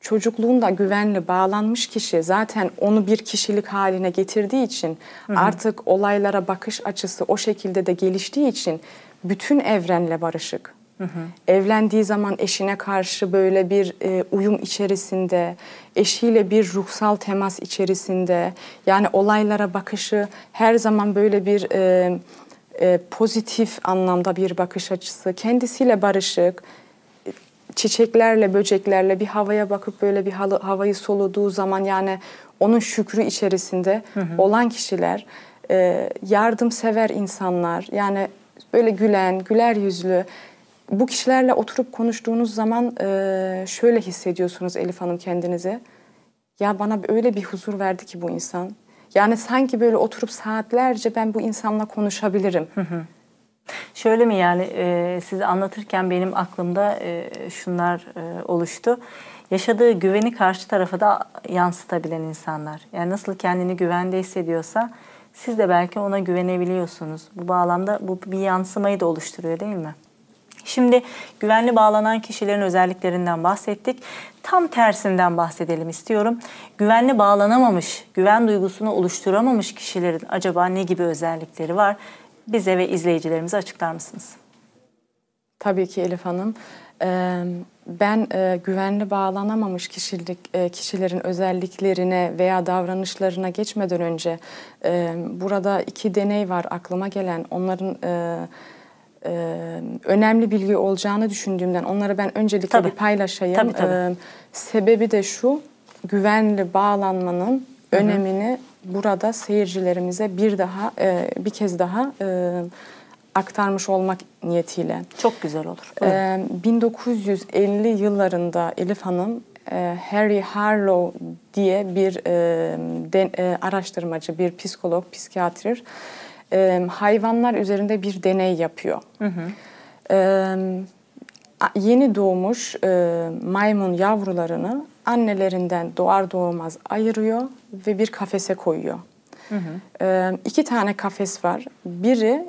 çocukluğunda güvenli bağlanmış kişi zaten onu bir kişilik haline getirdiği için artık olaylara bakış açısı o şekilde de geliştiği için bütün evrenle barışık. Evlendiği zaman eşine karşı böyle bir e, uyum içerisinde, eşiyle bir ruhsal temas içerisinde, yani olaylara bakışı her zaman böyle bir e, e, pozitif anlamda bir bakış açısı, kendisiyle barışık, çiçeklerle, böceklerle bir havaya bakıp böyle bir halı, havayı soluduğu zaman yani onun şükrü içerisinde olan kişiler, e, yardımsever insanlar, yani böyle gülen, güler yüzlü. Bu kişilerle oturup konuştuğunuz zaman e, şöyle hissediyorsunuz Elif Hanım kendinizi. Ya bana öyle bir huzur verdi ki bu insan. Yani sanki böyle oturup saatlerce ben bu insanla konuşabilirim. Şöyle mi yani e, size anlatırken benim aklımda e, şunlar e, oluştu. Yaşadığı güveni karşı tarafa da yansıtabilen insanlar. Yani nasıl kendini güvende hissediyorsa siz de belki ona güvenebiliyorsunuz. Bu bağlamda bu bir yansımayı da oluşturuyor değil mi? Şimdi güvenli bağlanan kişilerin özelliklerinden bahsettik. Tam tersinden bahsedelim istiyorum. Güvenli bağlanamamış, güven duygusunu oluşturamamış kişilerin acaba ne gibi özellikleri var? Bize ve izleyicilerimize açıklar mısınız? Tabii ki Elif Hanım. Ee, ben e, güvenli bağlanamamış kişilik e, kişilerin özelliklerine veya davranışlarına geçmeden önce e, burada iki deney var aklıma gelen. Onların önemli bilgi olacağını düşündüğümden onları ben öncelikle tabii. bir paylaşayım. Tabii, tabii. Sebebi de şu, güvenli bağlanmanın Hı-hı. önemini burada seyircilerimize bir daha bir kez daha aktarmış olmak niyetiyle. Çok güzel olur. Ee, 1950 yıllarında Elif Hanım e, Harry Harlow diye bir e, den, e, araştırmacı, bir psikolog, psikiyatr e, hayvanlar üzerinde bir deney yapıyor. Hı hı. E, yeni doğmuş e, maymun yavrularını annelerinden doğar doğmaz ayırıyor ve bir kafese koyuyor. Hı hı. E, iki tane kafes var. Biri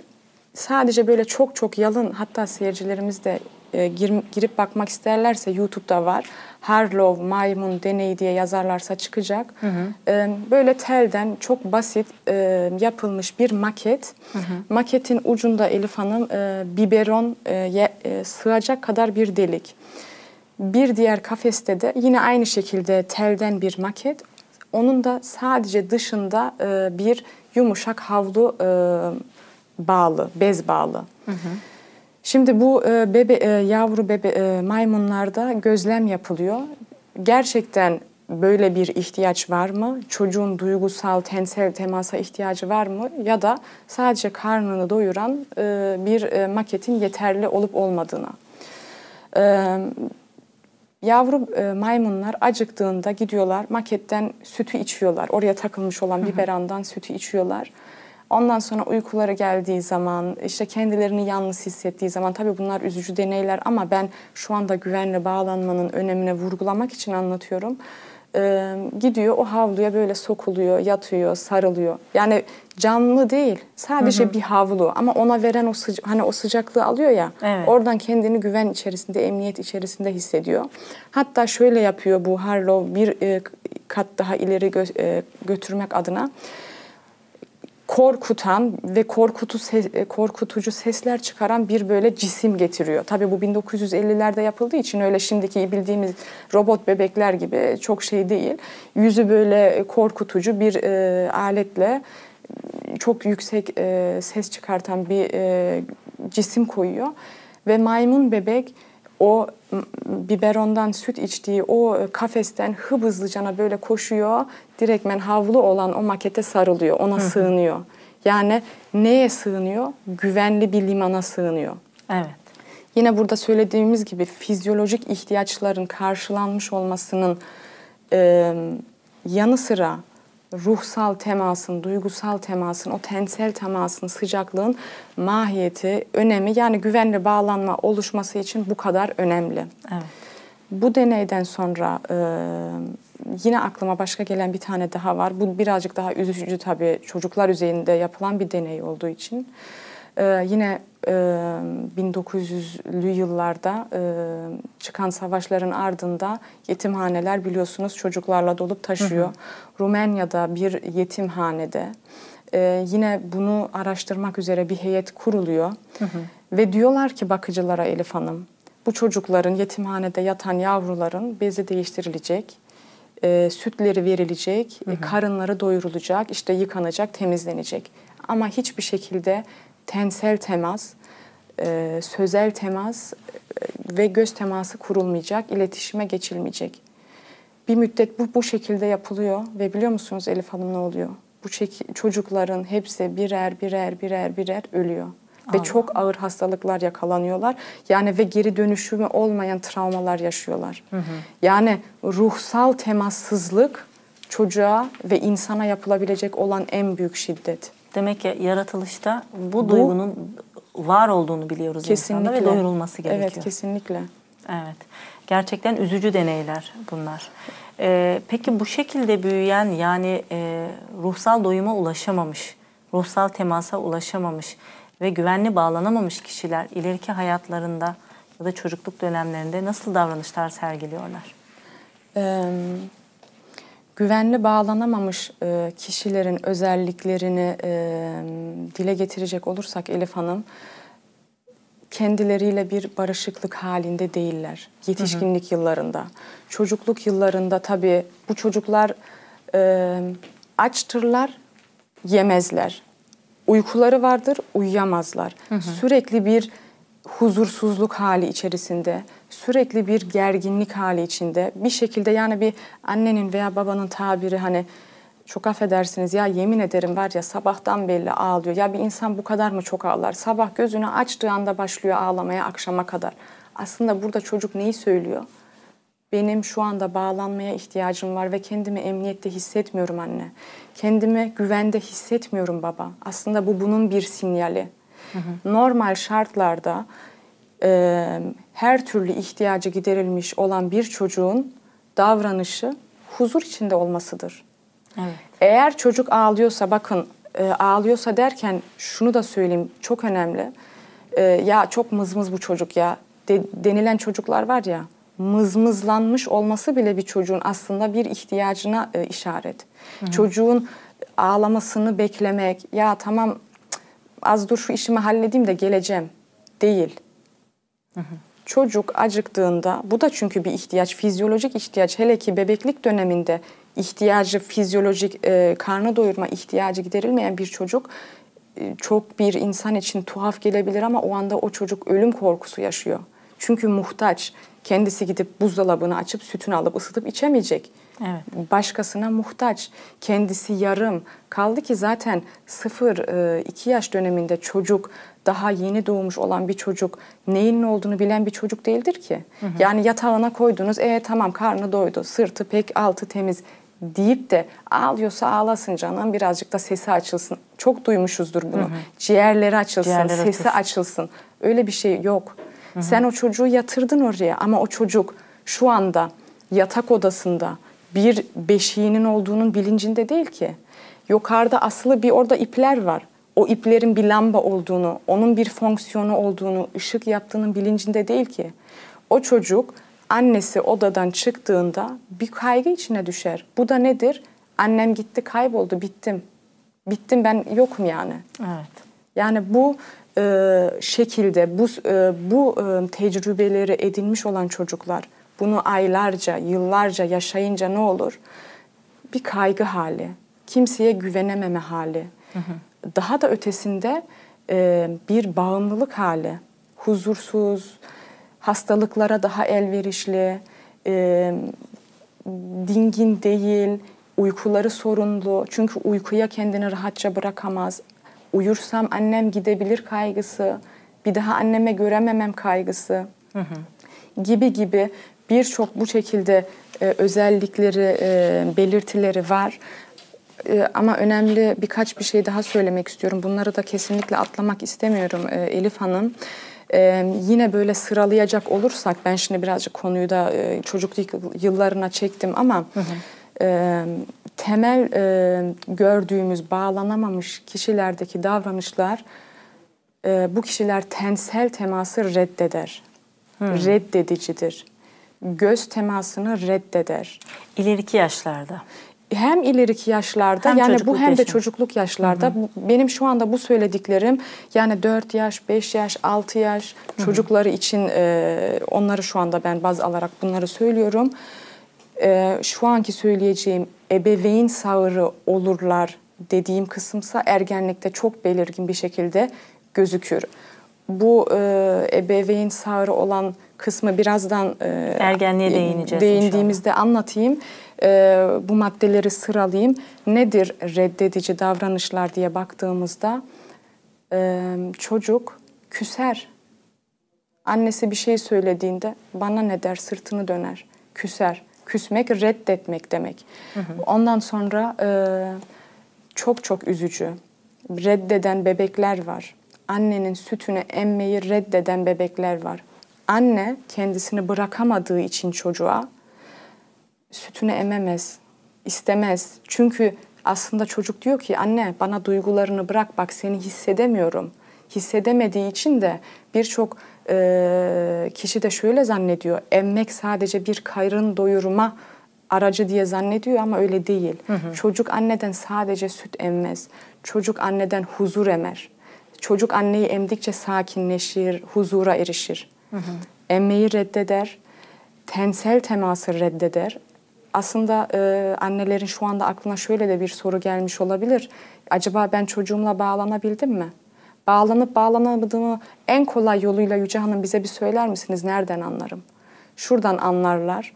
sadece böyle çok çok yalın hatta seyircilerimiz de e, gir, girip bakmak isterlerse YouTube'da var. Harlow maymun deneyi diye yazarlarsa çıkacak. Hı hı. E, böyle telden çok basit e, yapılmış bir maket. Hı hı. Maketin ucunda Elif Hanım e, biberon e, e, sığacak kadar bir delik. Bir diğer kafeste de yine aynı şekilde telden bir maket. Onun da sadece dışında e, bir yumuşak havlu e, bağlı, bez bağlı. Hı hı. Şimdi bu e, bebe e, yavru bebe e, maymunlarda gözlem yapılıyor. Gerçekten böyle bir ihtiyaç var mı? Çocuğun duygusal, tensel temasa ihtiyacı var mı? Ya da sadece karnını doyuran bir maketin yeterli olup olmadığına. Yavru maymunlar acıktığında gidiyorlar maketten sütü içiyorlar. Oraya takılmış olan biberandan sütü içiyorlar. Ondan sonra uykuları geldiği zaman, işte kendilerini yalnız hissettiği zaman tabii bunlar üzücü deneyler ama ben şu anda güvenle bağlanmanın önemine vurgulamak için anlatıyorum. Ee, gidiyor o havluya böyle sokuluyor, yatıyor, sarılıyor. Yani canlı değil, sadece hı hı. bir havlu ama ona veren o sıca hani o sıcaklığı alıyor ya. Evet. Oradan kendini güven içerisinde, emniyet içerisinde hissediyor. Hatta şöyle yapıyor bu Harlow bir e, kat daha ileri gö e, götürmek adına korkutan ve korkutu ses, korkutucu sesler çıkaran bir böyle cisim getiriyor. Tabii bu 1950'lerde yapıldığı için öyle şimdiki bildiğimiz robot bebekler gibi çok şey değil. Yüzü böyle korkutucu bir e, aletle çok yüksek e, ses çıkartan bir e, cisim koyuyor ve maymun bebek o biberondan süt içtiği o kafesten hızlıcana böyle koşuyor. Direktmen havlu olan o makete sarılıyor, ona sığınıyor. Yani neye sığınıyor? Güvenli bir limana sığınıyor. Evet. Yine burada söylediğimiz gibi fizyolojik ihtiyaçların karşılanmış olmasının e, yanı sıra ruhsal temasın, duygusal temasın, o tensel temasın, sıcaklığın mahiyeti, önemi yani güvenli bağlanma oluşması için bu kadar önemli. Evet. Bu deneyden sonra e, yine aklıma başka gelen bir tane daha var. Bu birazcık daha üzücü tabii çocuklar üzerinde yapılan bir deney olduğu için. E, yine e, 1900'lü yıllarda e, çıkan savaşların ardında yetimhaneler biliyorsunuz çocuklarla dolup taşıyor. Hı hı. Rumanya'da bir yetimhanede e, yine bunu araştırmak üzere bir heyet kuruluyor. Hı hı. Ve diyorlar ki bakıcılara Elif Hanım, bu çocukların yetimhanede yatan yavruların bezi değiştirilecek, e, sütleri verilecek, hı hı. karınları doyurulacak, işte yıkanacak, temizlenecek. Ama hiçbir şekilde tensel temas, e, sözel temas e, ve göz teması kurulmayacak, iletişime geçilmeyecek. Bir müddet bu bu şekilde yapılıyor ve biliyor musunuz Elif Hanım ne oluyor? Bu çocukların hepsi birer birer birer birer ölüyor. Ve çok ağır hastalıklar yakalanıyorlar. Yani ve geri dönüşümü olmayan travmalar yaşıyorlar. Hı hı. Yani ruhsal temassızlık çocuğa ve insana yapılabilecek olan en büyük şiddet. Demek ki yaratılışta bu, bu duygunun var olduğunu biliyoruz kesinlikle. insanda ve doyurulması gerekiyor. Evet, kesinlikle. Evet. Gerçekten üzücü deneyler bunlar. Ee, peki bu şekilde büyüyen yani e, ruhsal doyuma ulaşamamış, ruhsal temasa ulaşamamış ve güvenli bağlanamamış kişiler ileriki hayatlarında ya da çocukluk dönemlerinde nasıl davranışlar sergiliyorlar? Ee, güvenli bağlanamamış e, kişilerin özelliklerini e, dile getirecek olursak Elif Hanım, kendileriyle bir barışıklık halinde değiller. Yetişkinlik hı hı. yıllarında. Çocukluk yıllarında tabii bu çocuklar e, açtırlar, yemezler. Uykuları vardır, uyuyamazlar. Hı hı. Sürekli bir huzursuzluk hali içerisinde, sürekli bir gerginlik hali içinde bir şekilde yani bir annenin veya babanın tabiri hani çok affedersiniz ya yemin ederim var ya sabahtan belli ağlıyor. Ya bir insan bu kadar mı çok ağlar? Sabah gözünü açtığı anda başlıyor ağlamaya akşama kadar. Aslında burada çocuk neyi söylüyor? Benim şu anda bağlanmaya ihtiyacım var ve kendimi emniyette hissetmiyorum anne. Kendimi güvende hissetmiyorum baba. Aslında bu bunun bir sinyali. Hı hı. Normal şartlarda e, her türlü ihtiyacı giderilmiş olan bir çocuğun davranışı huzur içinde olmasıdır. Evet. Eğer çocuk ağlıyorsa bakın e, ağlıyorsa derken şunu da söyleyeyim çok önemli. E, ya çok mızmız bu çocuk ya de, denilen çocuklar var ya mızmızlanmış olması bile bir çocuğun aslında bir ihtiyacına e, işaret. Hı hı. Çocuğun ağlamasını beklemek ya tamam az dur şu işimi halledeyim de geleceğim değil. Hı hı. Çocuk acıktığında bu da çünkü bir ihtiyaç, fizyolojik ihtiyaç. Hele ki bebeklik döneminde ihtiyacı fizyolojik e, karnı doyurma ihtiyacı giderilmeyen bir çocuk e, çok bir insan için tuhaf gelebilir ama o anda o çocuk ölüm korkusu yaşıyor. Çünkü muhtaç. Kendisi gidip buzdolabını açıp sütünü alıp ısıtıp içemeyecek. Evet. Başkasına muhtaç. Kendisi yarım. Kaldı ki zaten 0-2 e, yaş döneminde çocuk daha yeni doğmuş olan bir çocuk neyin ne olduğunu bilen bir çocuk değildir ki. Hı hı. Yani yatağına koydunuz, e tamam karnı doydu, sırtı pek altı temiz deyip de ağlıyorsa ağlasın canım birazcık da sesi açılsın. Çok duymuşuzdur bunu. Hı hı. Ciğerleri açılsın, Ciğerleri sesi açılsın. açılsın. Öyle bir şey yok. Hı hı. Sen o çocuğu yatırdın oraya ama o çocuk şu anda yatak odasında bir beşiğinin olduğunun bilincinde değil ki. Yukarıda asılı bir orada ipler var. O iplerin bir lamba olduğunu, onun bir fonksiyonu olduğunu, ışık yaptığının bilincinde değil ki. O çocuk annesi odadan çıktığında bir kaygı içine düşer. Bu da nedir? Annem gitti, kayboldu, bittim. Bittim ben yokum yani. Evet. Yani bu e, şekilde bu e, bu e, tecrübeleri edinmiş olan çocuklar bunu aylarca, yıllarca yaşayınca ne olur? Bir kaygı hali, kimseye güvenememe hali. Hı hı. Daha da ötesinde e, bir bağımlılık hali, huzursuz, hastalıklara daha elverişli, e, dingin değil, uykuları sorunlu. Çünkü uykuya kendini rahatça bırakamaz. Uyursam annem gidebilir kaygısı, bir daha anneme görememem kaygısı hı hı. gibi gibi birçok bu şekilde e, özellikleri, e, belirtileri var. e, ama önemli birkaç bir şey daha söylemek istiyorum. Bunları da kesinlikle atlamak istemiyorum e, Elif Hanım. E, yine böyle sıralayacak olursak ben şimdi birazcık konuyu da e, çocukluk yıllarına çektim ama e, temel e, gördüğümüz bağlanamamış kişilerdeki davranışlar e, bu kişiler tensel teması reddeder. Reddedicidir. Göz temasını reddeder. İleriki yaşlarda. Hem ileriki yaşlarda Hem yani bu hem de yaşında. çocukluk yaşlarda benim şu anda bu söylediklerim yani 4 yaş, 5 yaş, 6 yaş çocukları için e, onları şu anda ben baz alarak bunları söylüyorum. E, şu anki söyleyeceğim ebeveyn sağırı olurlar dediğim kısımsa ergenlikte çok belirgin bir şekilde gözükür. Bu e, ebeveyn sağırı olan kısmı birazdan e, Ergenliğe değineceğiz değindiğimizde anlatayım. E, bu maddeleri sıralayayım. Nedir reddedici davranışlar diye baktığımızda e, çocuk küser. Annesi bir şey söylediğinde bana ne der sırtını döner, küser. Küsmek reddetmek demek. Ondan sonra e, çok çok üzücü. Reddeden bebekler var. Annenin sütünü emmeyi reddeden bebekler var. Anne kendisini bırakamadığı için çocuğa sütünü ememez, istemez. Çünkü aslında çocuk diyor ki anne bana duygularını bırak bak seni hissedemiyorum. Hissedemediği için de birçok e, kişi de şöyle zannediyor. Emmek sadece bir karın doyurma aracı diye zannediyor ama öyle değil. Çocuk anneden sadece süt emmez. Çocuk anneden huzur emer. Çocuk anneyi emdikçe sakinleşir, huzura erişir. Emmeyi reddeder, tensel teması reddeder. Aslında e, annelerin şu anda aklına şöyle de bir soru gelmiş olabilir. Acaba ben çocuğumla bağlanabildim mi? Bağlanıp bağlanamadığımı en kolay yoluyla Yüce Hanım bize bir söyler misiniz? Nereden anlarım? Şuradan anlarlar.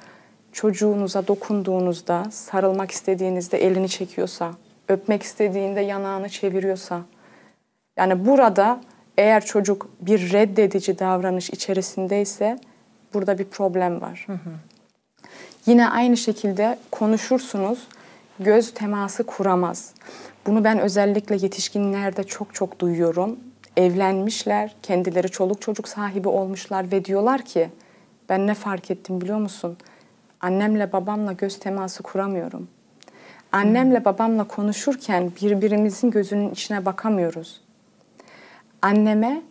Çocuğunuza dokunduğunuzda, sarılmak istediğinizde elini çekiyorsa, öpmek istediğinde yanağını çeviriyorsa, yani burada eğer çocuk bir reddedici davranış içerisindeyse burada bir problem var. Yine aynı şekilde konuşursunuz, göz teması kuramaz. Bunu ben özellikle yetişkinlerde çok çok duyuyorum. Evlenmişler, kendileri çoluk çocuk sahibi olmuşlar ve diyorlar ki ben ne fark ettim biliyor musun? Annemle babamla göz teması kuramıyorum. Annemle babamla konuşurken birbirimizin gözünün içine bakamıyoruz anneme,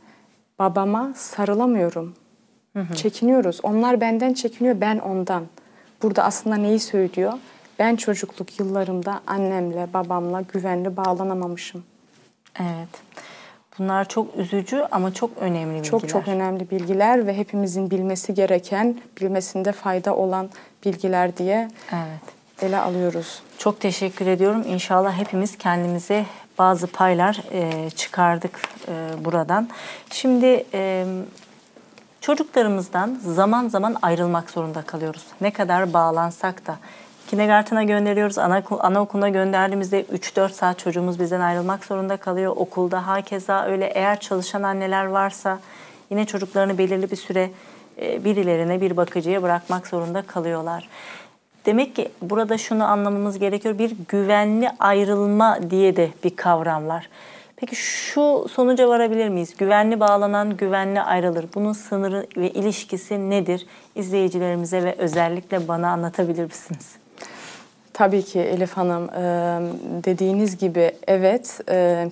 babama sarılamıyorum. Çekiniyoruz. Onlar benden çekiniyor, ben ondan. Burada aslında neyi söylüyor? Ben çocukluk yıllarımda annemle, babamla güvenli bağlanamamışım. Evet. Bunlar çok üzücü ama çok önemli bilgiler. Çok çok önemli bilgiler ve hepimizin bilmesi gereken, bilmesinde fayda olan bilgiler diye Evet. ele alıyoruz. Çok teşekkür ediyorum. İnşallah hepimiz kendimize bazı paylar e, çıkardık e, buradan. Şimdi e, çocuklarımızdan zaman zaman ayrılmak zorunda kalıyoruz. Ne kadar bağlansak da. Kindergarten'a gönderiyoruz. Ana, anaokuluna gönderdiğimizde 3-4 saat çocuğumuz bizden ayrılmak zorunda kalıyor. Okulda hakeza öyle eğer çalışan anneler varsa yine çocuklarını belirli bir süre e, birilerine bir bakıcıya bırakmak zorunda kalıyorlar. Demek ki burada şunu anlamamız gerekiyor. Bir güvenli ayrılma diye de bir kavram var. Peki şu sonuca varabilir miyiz? Güvenli bağlanan güvenli ayrılır. Bunun sınırı ve ilişkisi nedir? İzleyicilerimize ve özellikle bana anlatabilir misiniz? Tabii ki Elif Hanım dediğiniz gibi evet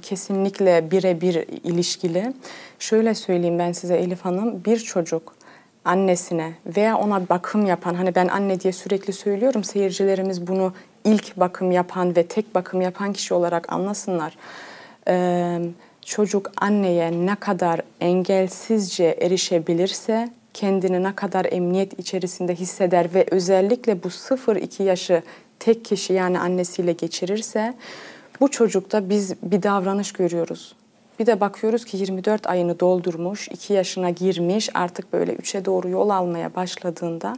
kesinlikle birebir ilişkili. Şöyle söyleyeyim ben size Elif Hanım bir çocuk annesine veya ona bakım yapan hani ben anne diye sürekli söylüyorum seyircilerimiz bunu ilk bakım yapan ve tek bakım yapan kişi olarak anlasınlar. Ee, çocuk anneye ne kadar engelsizce erişebilirse kendini ne kadar emniyet içerisinde hisseder ve özellikle bu 0-2 yaşı tek kişi yani annesiyle geçirirse bu çocukta biz bir davranış görüyoruz. Bir de bakıyoruz ki 24 ayını doldurmuş, 2 yaşına girmiş, artık böyle 3'e doğru yol almaya başladığında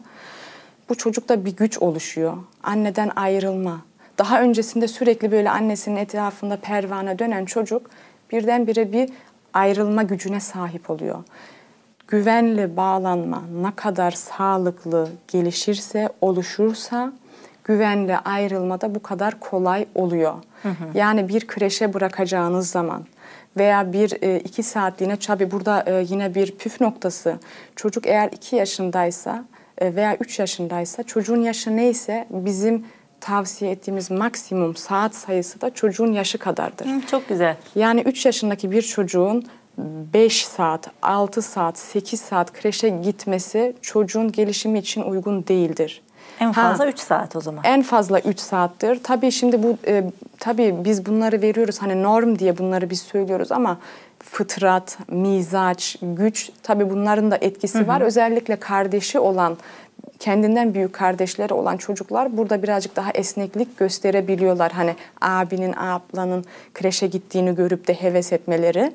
bu çocukta bir güç oluşuyor. Anneden ayrılma. Daha öncesinde sürekli böyle annesinin etrafında pervane dönen çocuk birdenbire bir ayrılma gücüne sahip oluyor. Güvenli bağlanma ne kadar sağlıklı gelişirse, oluşursa güvenle ayrılmada bu kadar kolay oluyor. Yani bir kreşe bırakacağınız zaman veya bir e, iki saatliğine tabi burada e, yine bir püf noktası çocuk eğer iki yaşındaysa e, veya üç yaşındaysa çocuğun yaşı neyse bizim tavsiye ettiğimiz maksimum saat sayısı da çocuğun yaşı kadardır. Hı, Çok güzel. Yani 3 yaşındaki bir çocuğun 5 saat, 6 saat, 8 saat kreşe gitmesi çocuğun gelişimi için uygun değildir. En Ha, fazla 3 saat o zaman. en fazla 3 saattir. Tabii şimdi bu e, tabii biz bunları veriyoruz hani norm diye bunları biz söylüyoruz ama fıtrat, mizaç, güç tabii bunların da etkisi var. Özellikle kardeşi olan kendinden büyük kardeşleri olan çocuklar burada birazcık daha esneklik gösterebiliyorlar. Hani abinin, ablanın kreşe gittiğini görüp de heves etmeleri.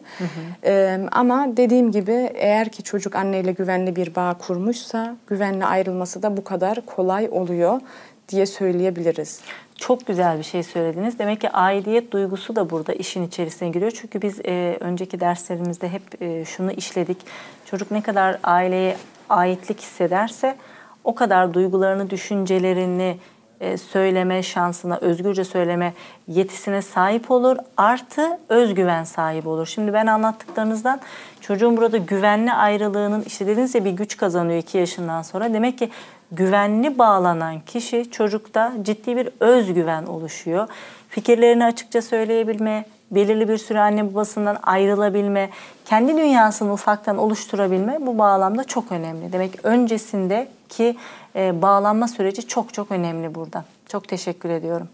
Ee, ama dediğim gibi eğer ki çocuk anneyle güvenli bir bağ kurmuşsa güvenle ayrılması da bu kadar kolay oluyor diye söyleyebiliriz. Çok güzel bir şey söylediniz. Demek ki aidiyet duygusu da burada işin içerisine giriyor. Çünkü biz e, önceki derslerimizde hep e, şunu işledik. Çocuk ne kadar aileye aitlik hissederse o kadar duygularını, düşüncelerini e, söyleme şansına, özgürce söyleme yetisine sahip olur. Artı özgüven sahibi olur. Şimdi ben anlattıklarınızdan çocuğun burada güvenli ayrılığının işte dediniz ya bir güç kazanıyor iki yaşından sonra. Demek ki güvenli bağlanan kişi çocukta ciddi bir özgüven oluşuyor. Fikirlerini açıkça söyleyebilme, belirli bir süre anne babasından ayrılabilme, kendi dünyasını ufaktan oluşturabilme bu bağlamda çok önemli. Demek öncesindeki e, bağlanma süreci çok çok önemli burada. Çok teşekkür ediyorum.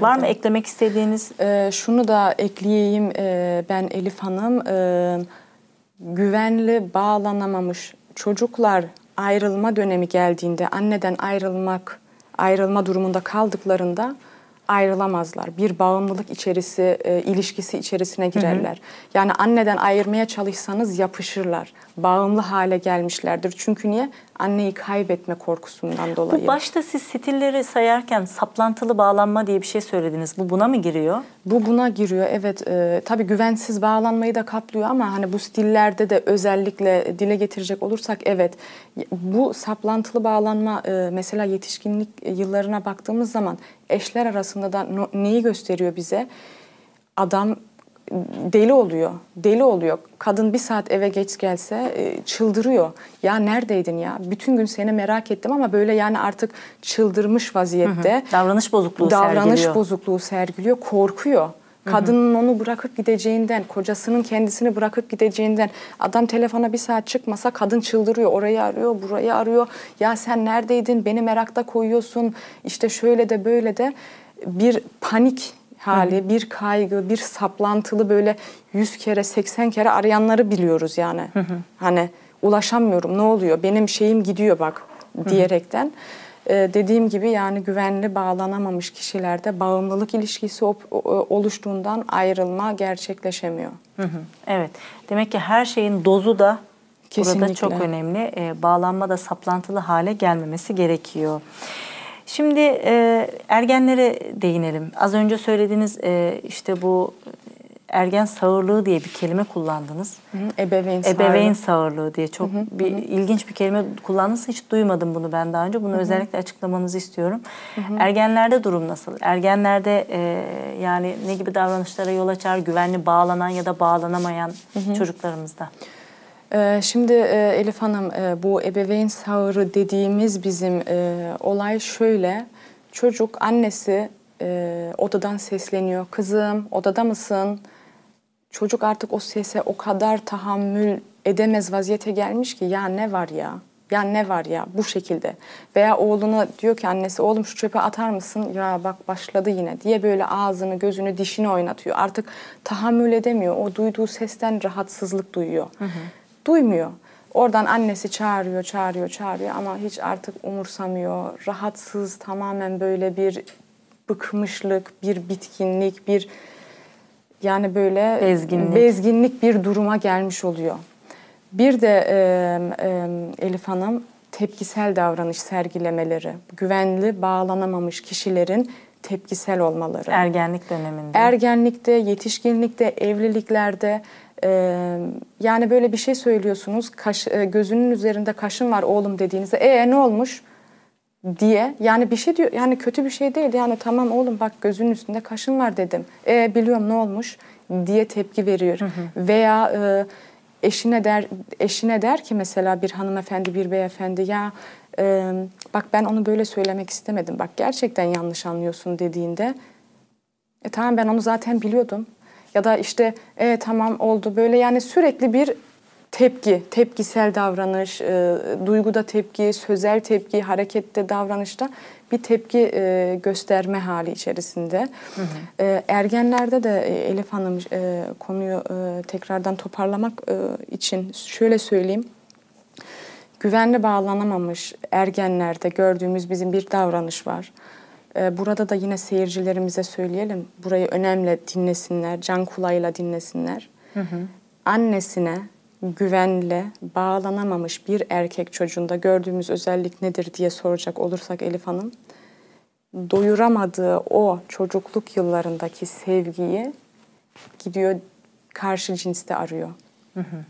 Var mı eklemek istediğiniz? Ee, şunu da ekleyeyim Ee, ben Elif Hanım. Ee, güvenli bağlanamamış çocuklar ayrılma dönemi geldiğinde anneden ayrılmak ayrılma durumunda kaldıklarında ayrılamazlar. Bir bağımlılık içerisi e, ilişkisi içerisine girerler. Yani anneden ayırmaya çalışsanız yapışırlar. Bağımlı hale gelmişlerdir. Çünkü niye? Anneyi kaybetme korkusundan dolayı. Bu başta siz stilleri sayarken saplantılı bağlanma diye bir şey söylediniz. Bu buna mı giriyor? Bu buna giriyor evet. E, tabii güvensiz bağlanmayı da kaplıyor ama hani bu stillerde de özellikle dile getirecek olursak evet. Bu saplantılı bağlanma e, mesela yetişkinlik yıllarına baktığımız zaman eşler arasında da neyi gösteriyor bize? Adam deli oluyor. Deli oluyor. Kadın bir saat eve geç gelse e, çıldırıyor. Ya neredeydin ya? Bütün gün seni merak ettim ama böyle yani artık çıldırmış vaziyette. Davranış bozukluğu davranış sergiliyor. bozukluğu sergiliyor, korkuyor. Kadının onu bırakıp gideceğinden, kocasının kendisini bırakıp gideceğinden, adam telefona bir saat çıkmasa kadın çıldırıyor. Orayı arıyor, burayı arıyor. Ya sen neredeydin? Beni merakta koyuyorsun. İşte şöyle de böyle de bir panik hali, bir kaygı, bir saplantılı böyle 100 kere, 80 kere arayanları biliyoruz yani. Hani ulaşamıyorum, ne oluyor? Benim şeyim gidiyor bak diyerekten. Ee, dediğim gibi yani güvenli bağlanamamış kişilerde bağımlılık ilişkisi oluştuğundan ayrılma gerçekleşemiyor. Hı hı, Evet. Demek ki her şeyin dozu da burada Kesinlikle. çok önemli. Ee, bağlanma da saplantılı hale gelmemesi gerekiyor. Şimdi e, ergenlere değinelim. Az önce söylediğiniz e, işte bu ergen sağırlığı diye bir kelime kullandınız. Hı, Ebeveyn Ebeveyn sağlığı. sağırlığı diye çok bir ilginç bir kelime kullandınız. Hiç duymadım bunu ben daha önce. Bunu özellikle açıklamanızı istiyorum. Ergenlerde durum nasıl? Ergenlerde e, yani ne gibi davranışlara yol açar? Güvenli bağlanan ya da bağlanamayan çocuklarımızda. Ee, Şimdi e, Elif Hanım e, bu ebeveyn sağırı dediğimiz bizim e, olay şöyle. Çocuk annesi odadan sesleniyor. Kızım odada mısın? Çocuk artık o sese o kadar tahammül edemez vaziyete gelmiş ki ya ne var ya? Ya ne var ya bu şekilde. Veya oğluna diyor ki annesi oğlum şu çöpe atar mısın? Ya bak başladı yine diye böyle ağzını gözünü dişini oynatıyor. Artık tahammül edemiyor. O duyduğu sesten rahatsızlık duyuyor. Duymuyor. Oradan annesi çağırıyor, çağırıyor, çağırıyor ama hiç artık umursamıyor. Rahatsız, tamamen böyle bir bıkmışlık, bir bitkinlik, bir yani böyle Bezginlik. bezginlik bir duruma gelmiş oluyor. Bir de e, e, Elif Hanım tepkisel davranış sergilemeleri, güvenli bağlanamamış kişilerin tepkisel olmaları. Ergenlik döneminde. Ergenlikte, yetişkinlikte, evliliklerde e, yani böyle bir şey söylüyorsunuz. Kaş, gözünün üzerinde kaşın var oğlum dediğinizde e ne olmuş? diye yani bir şey diyor yani kötü bir şey değil yani tamam oğlum bak gözünün üstünde kaşın var dedim. E biliyorum ne olmuş diye tepki veriyor. Hı hı. Veya e, eşine der eşine der ki mesela bir hanımefendi bir beyefendi ya e, bak ben onu böyle söylemek istemedim. Bak gerçekten yanlış anlıyorsun dediğinde e tamam ben onu zaten biliyordum. Ya da işte e tamam oldu böyle yani sürekli bir tepki, tepkisel davranış, e, duyguda tepki, sözel tepki, harekette, davranışta bir tepki e, gösterme hali içerisinde. Hı hı. E, ergenlerde de e, Elif Hanım e, konuyu e, tekrardan toparlamak e, için şöyle söyleyeyim. Güvenli bağlanamamış ergenlerde gördüğümüz bizim bir davranış var. E, burada da yine seyircilerimize söyleyelim. Burayı önemli dinlesinler, can kulağıyla dinlesinler. Hı hı. Annesine güvenle bağlanamamış bir erkek çocuğunda gördüğümüz özellik nedir diye soracak olursak Elif Hanım, doyuramadığı o çocukluk yıllarındaki sevgiyi gidiyor karşı cinste arıyor. Hı hı.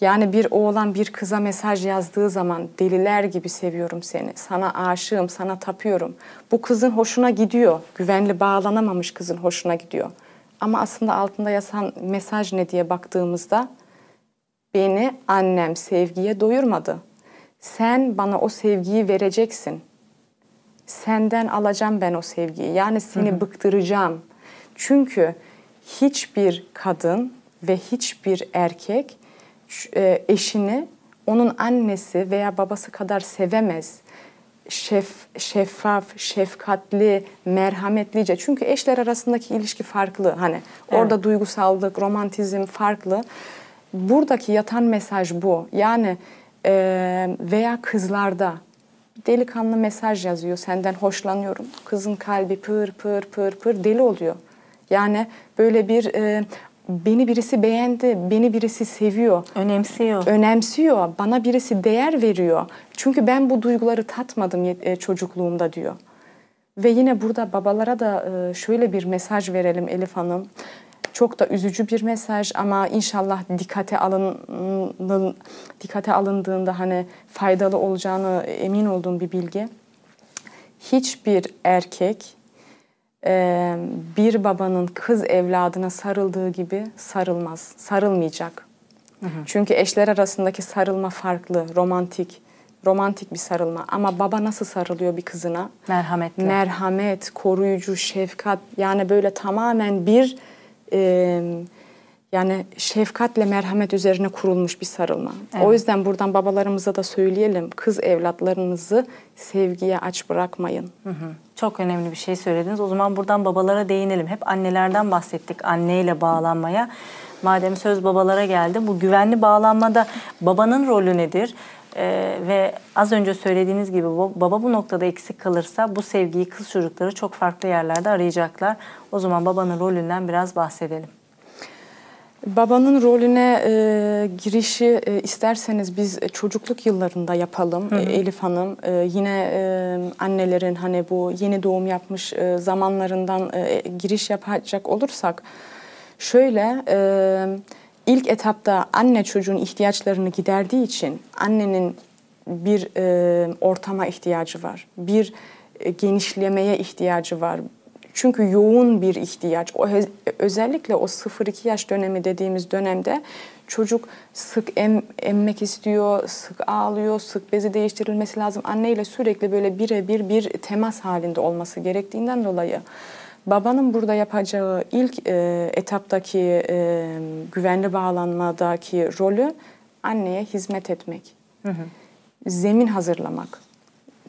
Yani bir oğlan bir kıza mesaj yazdığı zaman deliler gibi seviyorum seni, sana aşığım, sana tapıyorum. Bu kızın hoşuna gidiyor, güvenli bağlanamamış kızın hoşuna gidiyor. Ama aslında altında yazan mesaj ne diye baktığımızda Beni annem sevgiye doyurmadı. Sen bana o sevgiyi vereceksin. Senden alacağım ben o sevgiyi. Yani seni hı hı. bıktıracağım. Çünkü hiçbir kadın ve hiçbir erkek eşini onun annesi veya babası kadar sevemez. Şef, şeffaf, şefkatli, merhametlice. Çünkü eşler arasındaki ilişki farklı. Hani evet. orada duygusallık, romantizm farklı. Buradaki yatan mesaj bu. Yani e, veya kızlarda delikanlı mesaj yazıyor senden hoşlanıyorum. Kızın kalbi pır pır pır pır deli oluyor. Yani böyle bir e, beni birisi beğendi, beni birisi seviyor. Önemsiyor. Önemsiyor. Bana birisi değer veriyor. Çünkü ben bu duyguları tatmadım e, çocukluğumda diyor. Ve yine burada babalara da e, şöyle bir mesaj verelim Elif Hanım. Çok da üzücü bir mesaj ama inşallah dikkate alın dikkate alındığında hani faydalı olacağını emin olduğum bir bilgi. Hiçbir erkek bir babanın kız evladına sarıldığı gibi sarılmaz, sarılmayacak. Hı hı. Çünkü eşler arasındaki sarılma farklı, romantik, romantik bir sarılma. Ama baba nasıl sarılıyor bir kızına? Merhametli. Merhamet, koruyucu, şefkat yani böyle tamamen bir e, yani şefkatle merhamet üzerine kurulmuş bir sarılma. Evet. O yüzden buradan babalarımıza da söyleyelim. Kız evlatlarınızı sevgiye aç bırakmayın. Hı hı. Çok önemli bir şey söylediniz. O zaman buradan babalara değinelim. Hep annelerden bahsettik. Anneyle bağlanmaya. Madem söz babalara geldi. Bu güvenli bağlanmada babanın rolü nedir? Ee, ve az önce söylediğiniz gibi baba bu noktada eksik kalırsa bu sevgiyi kız çocukları çok farklı yerlerde arayacaklar. O zaman babanın rolünden biraz bahsedelim. Babanın rolüne e, girişi e, isterseniz biz çocukluk yıllarında yapalım. Hı hı. Elif Hanım e, yine e, annelerin hani bu yeni doğum yapmış e, zamanlarından e, giriş yapacak olursak şöyle e, ilk etapta anne çocuğun ihtiyaçlarını giderdiği için annenin bir e, ortama ihtiyacı var. Bir e, genişlemeye ihtiyacı var. Çünkü yoğun bir ihtiyaç. O özellikle o 0-2 yaş dönemi dediğimiz dönemde çocuk sık em, emmek istiyor, sık ağlıyor, sık bezi değiştirilmesi lazım. Anne ile sürekli böyle birebir bir temas halinde olması gerektiğinden dolayı babanın burada yapacağı ilk e, etaptaki e, güvenli bağlanmadaki rolü anneye hizmet etmek. Hı hı. Zemin hazırlamak.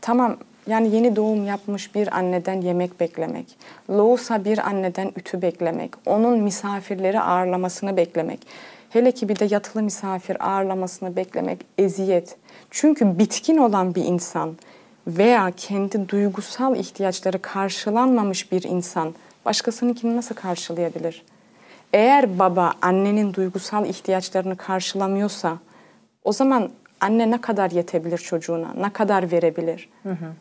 Tamam yani yeni doğum yapmış bir anneden yemek beklemek, loğusa bir anneden ütü beklemek, onun misafirleri ağırlamasını beklemek, hele ki bir de yatılı misafir ağırlamasını beklemek eziyet. Çünkü bitkin olan bir insan veya kendi duygusal ihtiyaçları karşılanmamış bir insan başkasınınkini nasıl karşılayabilir? Eğer baba annenin duygusal ihtiyaçlarını karşılamıyorsa o zaman anne ne kadar yetebilir çocuğuna, ne kadar verebilir? Hı hı.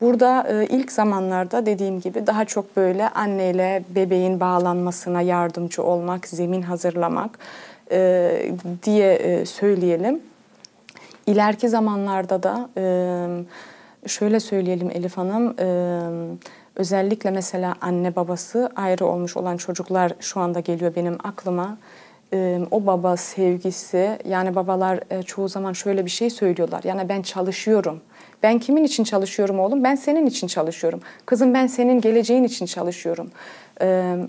Burada e, ilk zamanlarda dediğim gibi daha çok böyle anneyle bebeğin bağlanmasına yardımcı olmak, zemin hazırlamak e, diye e, söyleyelim. İleriki zamanlarda da Şöyle söyleyelim Elif Hanım, özellikle mesela anne babası ayrı olmuş olan çocuklar şu anda geliyor benim aklıma. O baba sevgisi, yani babalar çoğu zaman şöyle bir şey söylüyorlar. Yani ben çalışıyorum. Ben kimin için çalışıyorum oğlum? Ben senin için çalışıyorum. Kızım ben senin geleceğin için çalışıyorum.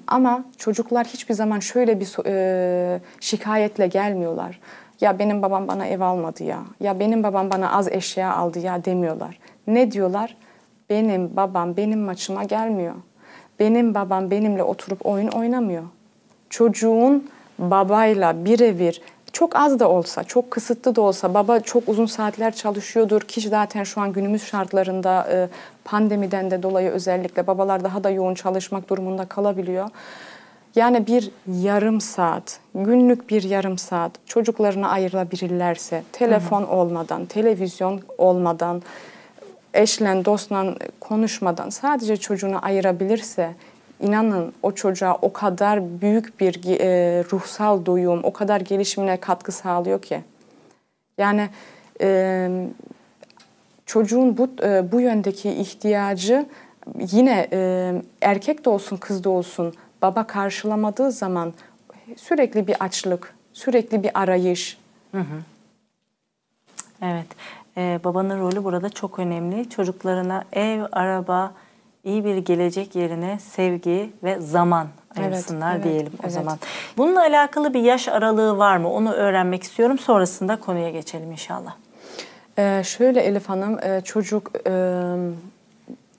Ama çocuklar hiçbir zaman şöyle bir şikayetle gelmiyorlar. Ya benim babam bana ev almadı ya. Ya benim babam bana az eşya aldı ya demiyorlar. Ne diyorlar? Benim babam benim maçıma gelmiyor. Benim babam benimle oturup oyun oynamıyor. Çocuğun babayla birebir çok az da olsa, çok kısıtlı da olsa baba çok uzun saatler çalışıyordur ki zaten şu an günümüz şartlarında e, pandemiden de dolayı özellikle babalar daha da yoğun çalışmak durumunda kalabiliyor. Yani bir yarım saat, günlük bir yarım saat çocuklarına ayırabilirlerse, telefon olmadan, televizyon olmadan, eşle, dostla konuşmadan sadece çocuğunu ayırabilirse inanın o çocuğa o kadar büyük bir e, ruhsal doyum, o kadar gelişimine katkı sağlıyor ki. Yani e, çocuğun bu e, bu yöndeki ihtiyacı yine e, erkek de olsun kız da olsun baba karşılamadığı zaman sürekli bir açlık, sürekli bir arayış. Evet. Ee, babanın rolü burada çok önemli. Çocuklarına ev, araba, iyi bir gelecek yerine sevgi ve zaman Evet, ayırsınlar evet, diyelim o evet. zaman. Bununla alakalı bir yaş aralığı var mı? Onu öğrenmek istiyorum. Sonrasında konuya geçelim inşallah. Ee, şöyle Elif Hanım, e, çocuk e,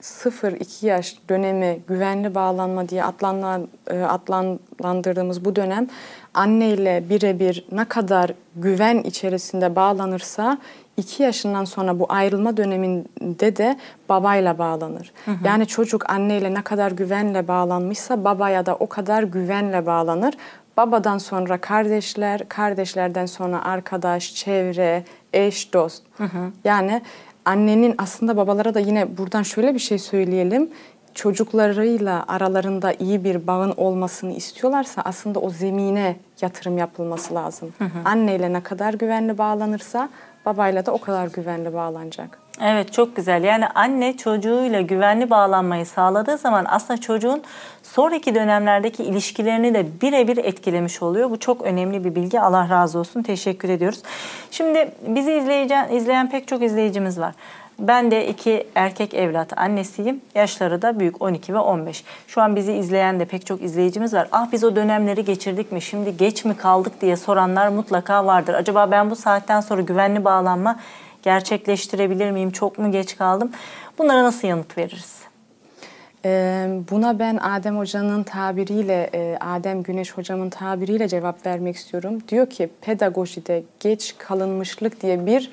0-2 yaş dönemi güvenli bağlanma diye adlanla- e, adlandırdığımız bu dönem anneyle birebir ne kadar güven içerisinde bağlanırsa 2 yaşından sonra bu ayrılma döneminde de babayla bağlanır. Yani çocuk anneyle ne kadar güvenle bağlanmışsa babaya da o kadar güvenle bağlanır. Babadan sonra kardeşler, kardeşlerden sonra arkadaş, çevre, eş, dost. Yani annenin aslında babalara da yine buradan şöyle bir şey söyleyelim. Çocuklarıyla aralarında iyi bir bağın olmasını istiyorlarsa aslında o zemine yatırım yapılması lazım. Anneyle ne kadar güvenli bağlanırsa babayla da o kadar güvenli bağlanacak. Evet çok güzel. Yani anne çocuğuyla güvenli bağlanmayı sağladığı zaman aslında çocuğun sonraki dönemlerdeki ilişkilerini de birebir etkilemiş oluyor. Bu çok önemli bir bilgi. Allah razı olsun. Teşekkür ediyoruz. Şimdi bizi izleyen, pek çok izleyicimiz var. Ben de iki erkek evlat annesiyim. Yaşları da büyük 12 ve 15. Şu an bizi izleyen de pek çok izleyicimiz var. Ah biz o dönemleri geçirdik mi? Şimdi geç mi kaldık diye soranlar mutlaka vardır. Acaba ben bu saatten sonra güvenli bağlanma gerçekleştirebilir miyim? Çok mu geç kaldım? Bunlara nasıl yanıt veririz? Buna ben Adem Hoca'nın tabiriyle, Adem Güneş Hocamın tabiriyle cevap vermek istiyorum. Diyor ki pedagojide geç kalınmışlık diye bir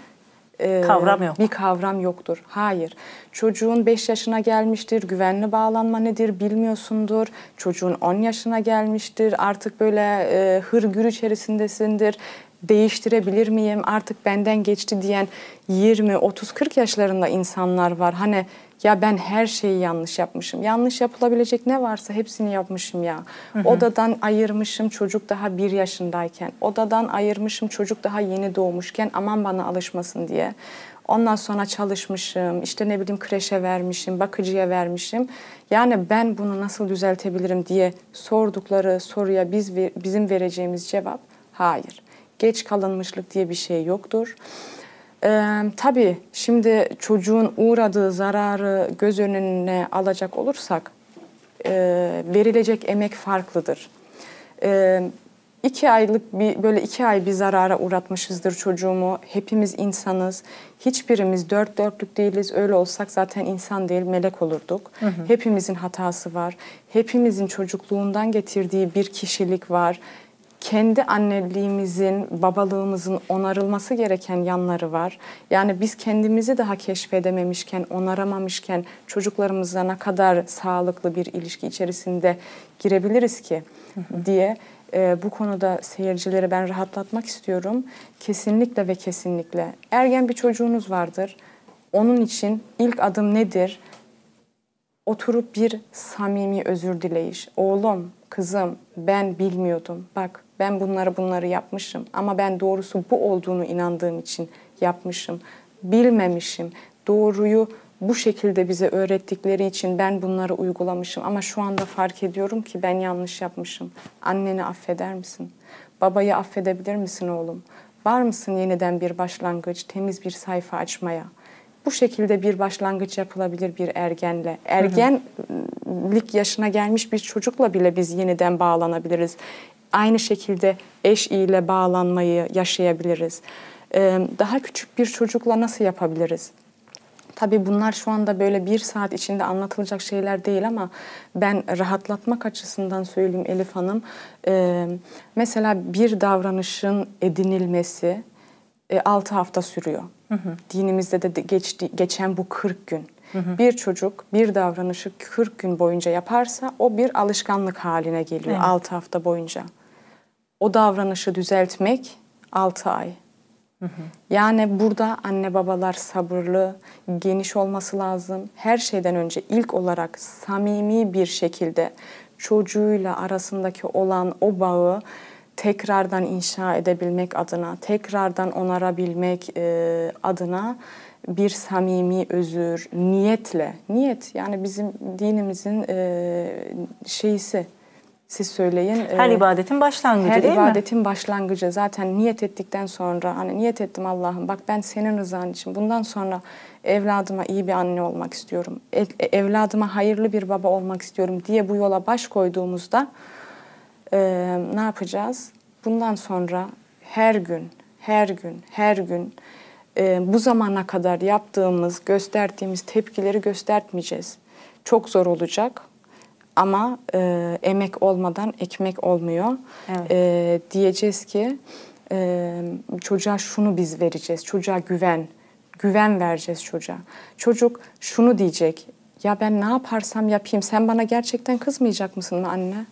e, Kavram yok. Bir kavram yoktur. Hayır. Çocuğun 5 yaşına gelmiştir. Güvenli bağlanma nedir bilmiyorsundur. Çocuğun 10 yaşına gelmiştir. Artık böyle e, hırgür içerisindesindir. Değiştirebilir miyim? Artık benden geçti diyen 20, 30, 40 yaşlarında insanlar var. Hani ya ben her şeyi yanlış yapmışım. Yanlış yapılabilecek ne varsa hepsini yapmışım ya. Odadan ayırmışım çocuk daha bir yaşındayken. Odadan ayırmışım çocuk daha yeni doğmuşken aman bana alışmasın diye. Ondan sonra çalışmışım, işte ne bileyim kreşe vermişim, bakıcıya vermişim. Yani ben bunu nasıl düzeltebilirim diye sordukları soruya biz bizim vereceğimiz cevap hayır. Geç kalınmışlık diye bir şey yoktur. Ee, tabii şimdi çocuğun uğradığı zararı göz önüne alacak olursak e, verilecek emek farklıdır. E, iki aylık bir böyle iki ay bir zarara uğratmışızdır çocuğumu. Hepimiz insanız. Hiçbirimiz dört dörtlük değiliz. Öyle olsak zaten insan değil melek olurduk. Hepimizin hatası var. Hepimizin çocukluğundan getirdiği bir kişilik var kendi anneliğimizin, babalığımızın onarılması gereken yanları var. Yani biz kendimizi daha keşfedememişken, onaramamışken çocuklarımızla ne kadar sağlıklı bir ilişki içerisinde girebiliriz ki diye e, bu konuda seyircileri ben rahatlatmak istiyorum. Kesinlikle ve kesinlikle ergen bir çocuğunuz vardır. Onun için ilk adım nedir? Oturup bir samimi özür dileyiş. Oğlum, kızım ben bilmiyordum. Bak ben bunları bunları yapmışım ama ben doğrusu bu olduğunu inandığım için yapmışım. Bilmemişim. Doğruyu bu şekilde bize öğrettikleri için ben bunları uygulamışım ama şu anda fark ediyorum ki ben yanlış yapmışım. Anneni affeder misin? Babayı affedebilir misin oğlum? Var mısın yeniden bir başlangıç, temiz bir sayfa açmaya? Bu şekilde bir başlangıç yapılabilir bir ergenle. Ergenlik yaşına gelmiş bir çocukla bile biz yeniden bağlanabiliriz. Aynı şekilde eş ile bağlanmayı yaşayabiliriz. Ee, Daha küçük bir çocukla nasıl yapabiliriz? Tabii bunlar şu anda böyle bir saat içinde anlatılacak şeyler değil ama ben rahatlatmak açısından söyleyeyim Elif Hanım. Ee, mesela bir davranışın edinilmesi 6 hafta sürüyor. Dinimizde de geçti, geçen bu 40 gün. Bir çocuk bir davranışı 40 gün boyunca yaparsa o bir alışkanlık haline geliyor Evet. 6 hafta boyunca. O davranışı düzeltmek 6 ay. Yani burada anne babalar sabırlı, geniş olması lazım. Her şeyden önce ilk olarak samimi bir şekilde çocuğuyla arasındaki olan o bağı tekrardan inşa edebilmek adına, tekrardan onarabilmek e, adına bir samimi özür, niyetle, niyet yani bizim dinimizin e, şeysi. Siz söyleyin. Her e, ibadetin başlangıcı her değil mi? ibadetin başlangıcı zaten niyet ettikten sonra hani niyet ettim Allah'ım bak ben senin rızan için bundan sonra evladıma iyi bir anne olmak istiyorum. E- evladıma hayırlı bir baba olmak istiyorum diye bu yola baş koyduğumuzda e, ne yapacağız? Bundan sonra her gün, her gün, her gün e, bu zamana kadar yaptığımız, gösterdiğimiz tepkileri göstermeyeceğiz. Çok zor olacak ama e, emek olmadan ekmek olmuyor. Evet. E, diyeceğiz ki e, çocuğa şunu biz vereceğiz. Çocuğa güven, güven vereceğiz çocuğa. Çocuk şunu diyecek. Ya ben ne yaparsam yapayım sen bana gerçekten kızmayacak mısın anne?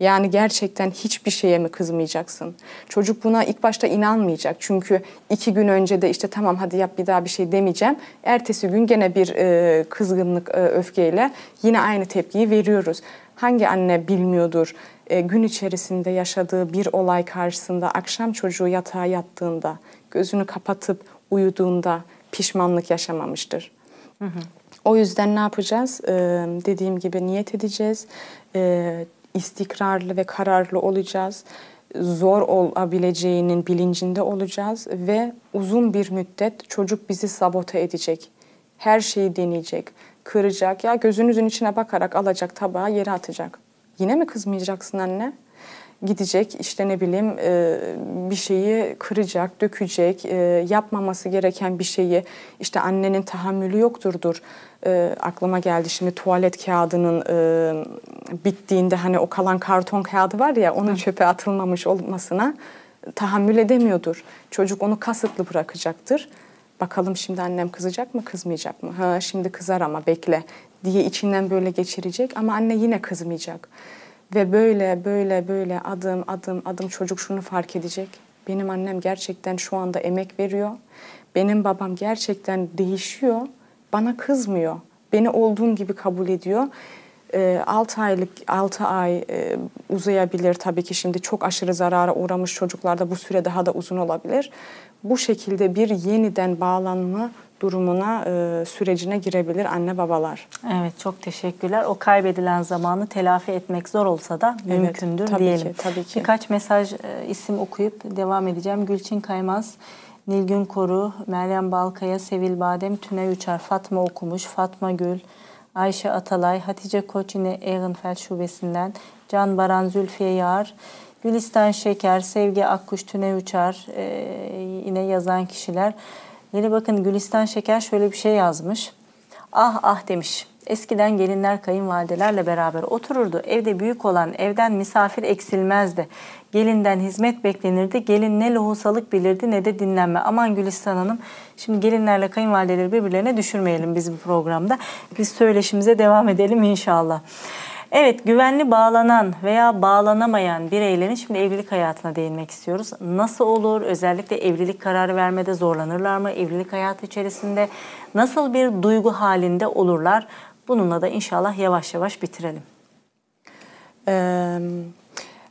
Yani gerçekten hiçbir şeye mi kızmayacaksın? Çocuk buna ilk başta inanmayacak. Çünkü iki gün önce de işte tamam hadi yap bir daha bir şey demeyeceğim. Ertesi gün gene bir e, kızgınlık, e, öfkeyle yine aynı tepkiyi veriyoruz. Hangi anne bilmiyordur e, gün içerisinde yaşadığı bir olay karşısında akşam çocuğu yatağa yattığında, gözünü kapatıp uyuduğunda pişmanlık yaşamamıştır. O yüzden ne yapacağız? Ee, dediğim gibi niyet edeceğiz. Ee, istikrarlı ve kararlı olacağız. Zor olabileceğinin bilincinde olacağız ve uzun bir müddet çocuk bizi sabote edecek. Her şeyi deneyecek, kıracak. Ya gözünüzün içine bakarak alacak tabağı yere atacak. Yine mi kızmayacaksın anne? Gidecek işte ne bileyim e, bir şeyi kıracak, dökecek, e, yapmaması gereken bir şeyi işte annenin tahammülü yokturdur. E, aklıma geldi şimdi tuvalet kağıdının e, bittiğinde hani o kalan karton kağıdı var ya onun çöpe atılmamış olmasına tahammül edemiyordur. Çocuk onu kasıtlı bırakacaktır. Bakalım şimdi annem kızacak mı kızmayacak mı? Ha şimdi kızar ama bekle diye içinden böyle geçirecek ama anne yine kızmayacak. Ve böyle böyle böyle adım adım adım çocuk şunu fark edecek. Benim annem gerçekten şu anda emek veriyor. Benim babam gerçekten değişiyor. Bana kızmıyor. Beni olduğum gibi kabul ediyor. 6 aylık 6 ay e, uzayabilir tabii ki şimdi çok aşırı zarara uğramış çocuklarda bu süre daha da uzun olabilir. Bu şekilde bir yeniden bağlanma durumuna e, sürecine girebilir anne babalar. Evet çok teşekkürler. O kaybedilen zamanı telafi etmek zor olsa da Evet, mümkündür tabii diyelim. ki, tabii ki. Birkaç mesaj e, isim okuyup devam edeceğim. Gülçin Kaymaz, Nilgün Koru, Meryem Balkaya, Sevil Badem, Tünay Uçar, Fatma Okumuş, Fatma Gül, Ayşe Atalay, Hatice Koç yine Ehrenfeld Şubesi'nden, Can Baran Zülfiye Yağar, Gülistan Şeker, Sevgi Akkuş, Tünay Uçar e, yine yazan kişiler. Yine bakın Gülistan Şeker şöyle bir şey yazmış. Ah ah demiş. Eskiden gelinler kayınvalidelerle beraber otururdu. Evde büyük olan evden misafir eksilmezdi. Gelinden hizmet beklenirdi. Gelin ne lohusalık bilirdi ne de dinlenme. Aman Gülistan Hanım şimdi gelinlerle kayınvalideleri birbirlerine düşürmeyelim biz bu programda. Biz söyleşimize devam edelim inşallah. Evet, güvenli bağlanan veya bağlanamayan bireylerin şimdi evlilik hayatına değinmek istiyoruz. Nasıl olur? Özellikle evlilik kararı vermede zorlanırlar mı? Evlilik hayatı içerisinde nasıl bir duygu halinde olurlar? Bununla da inşallah yavaş yavaş bitirelim. Ee,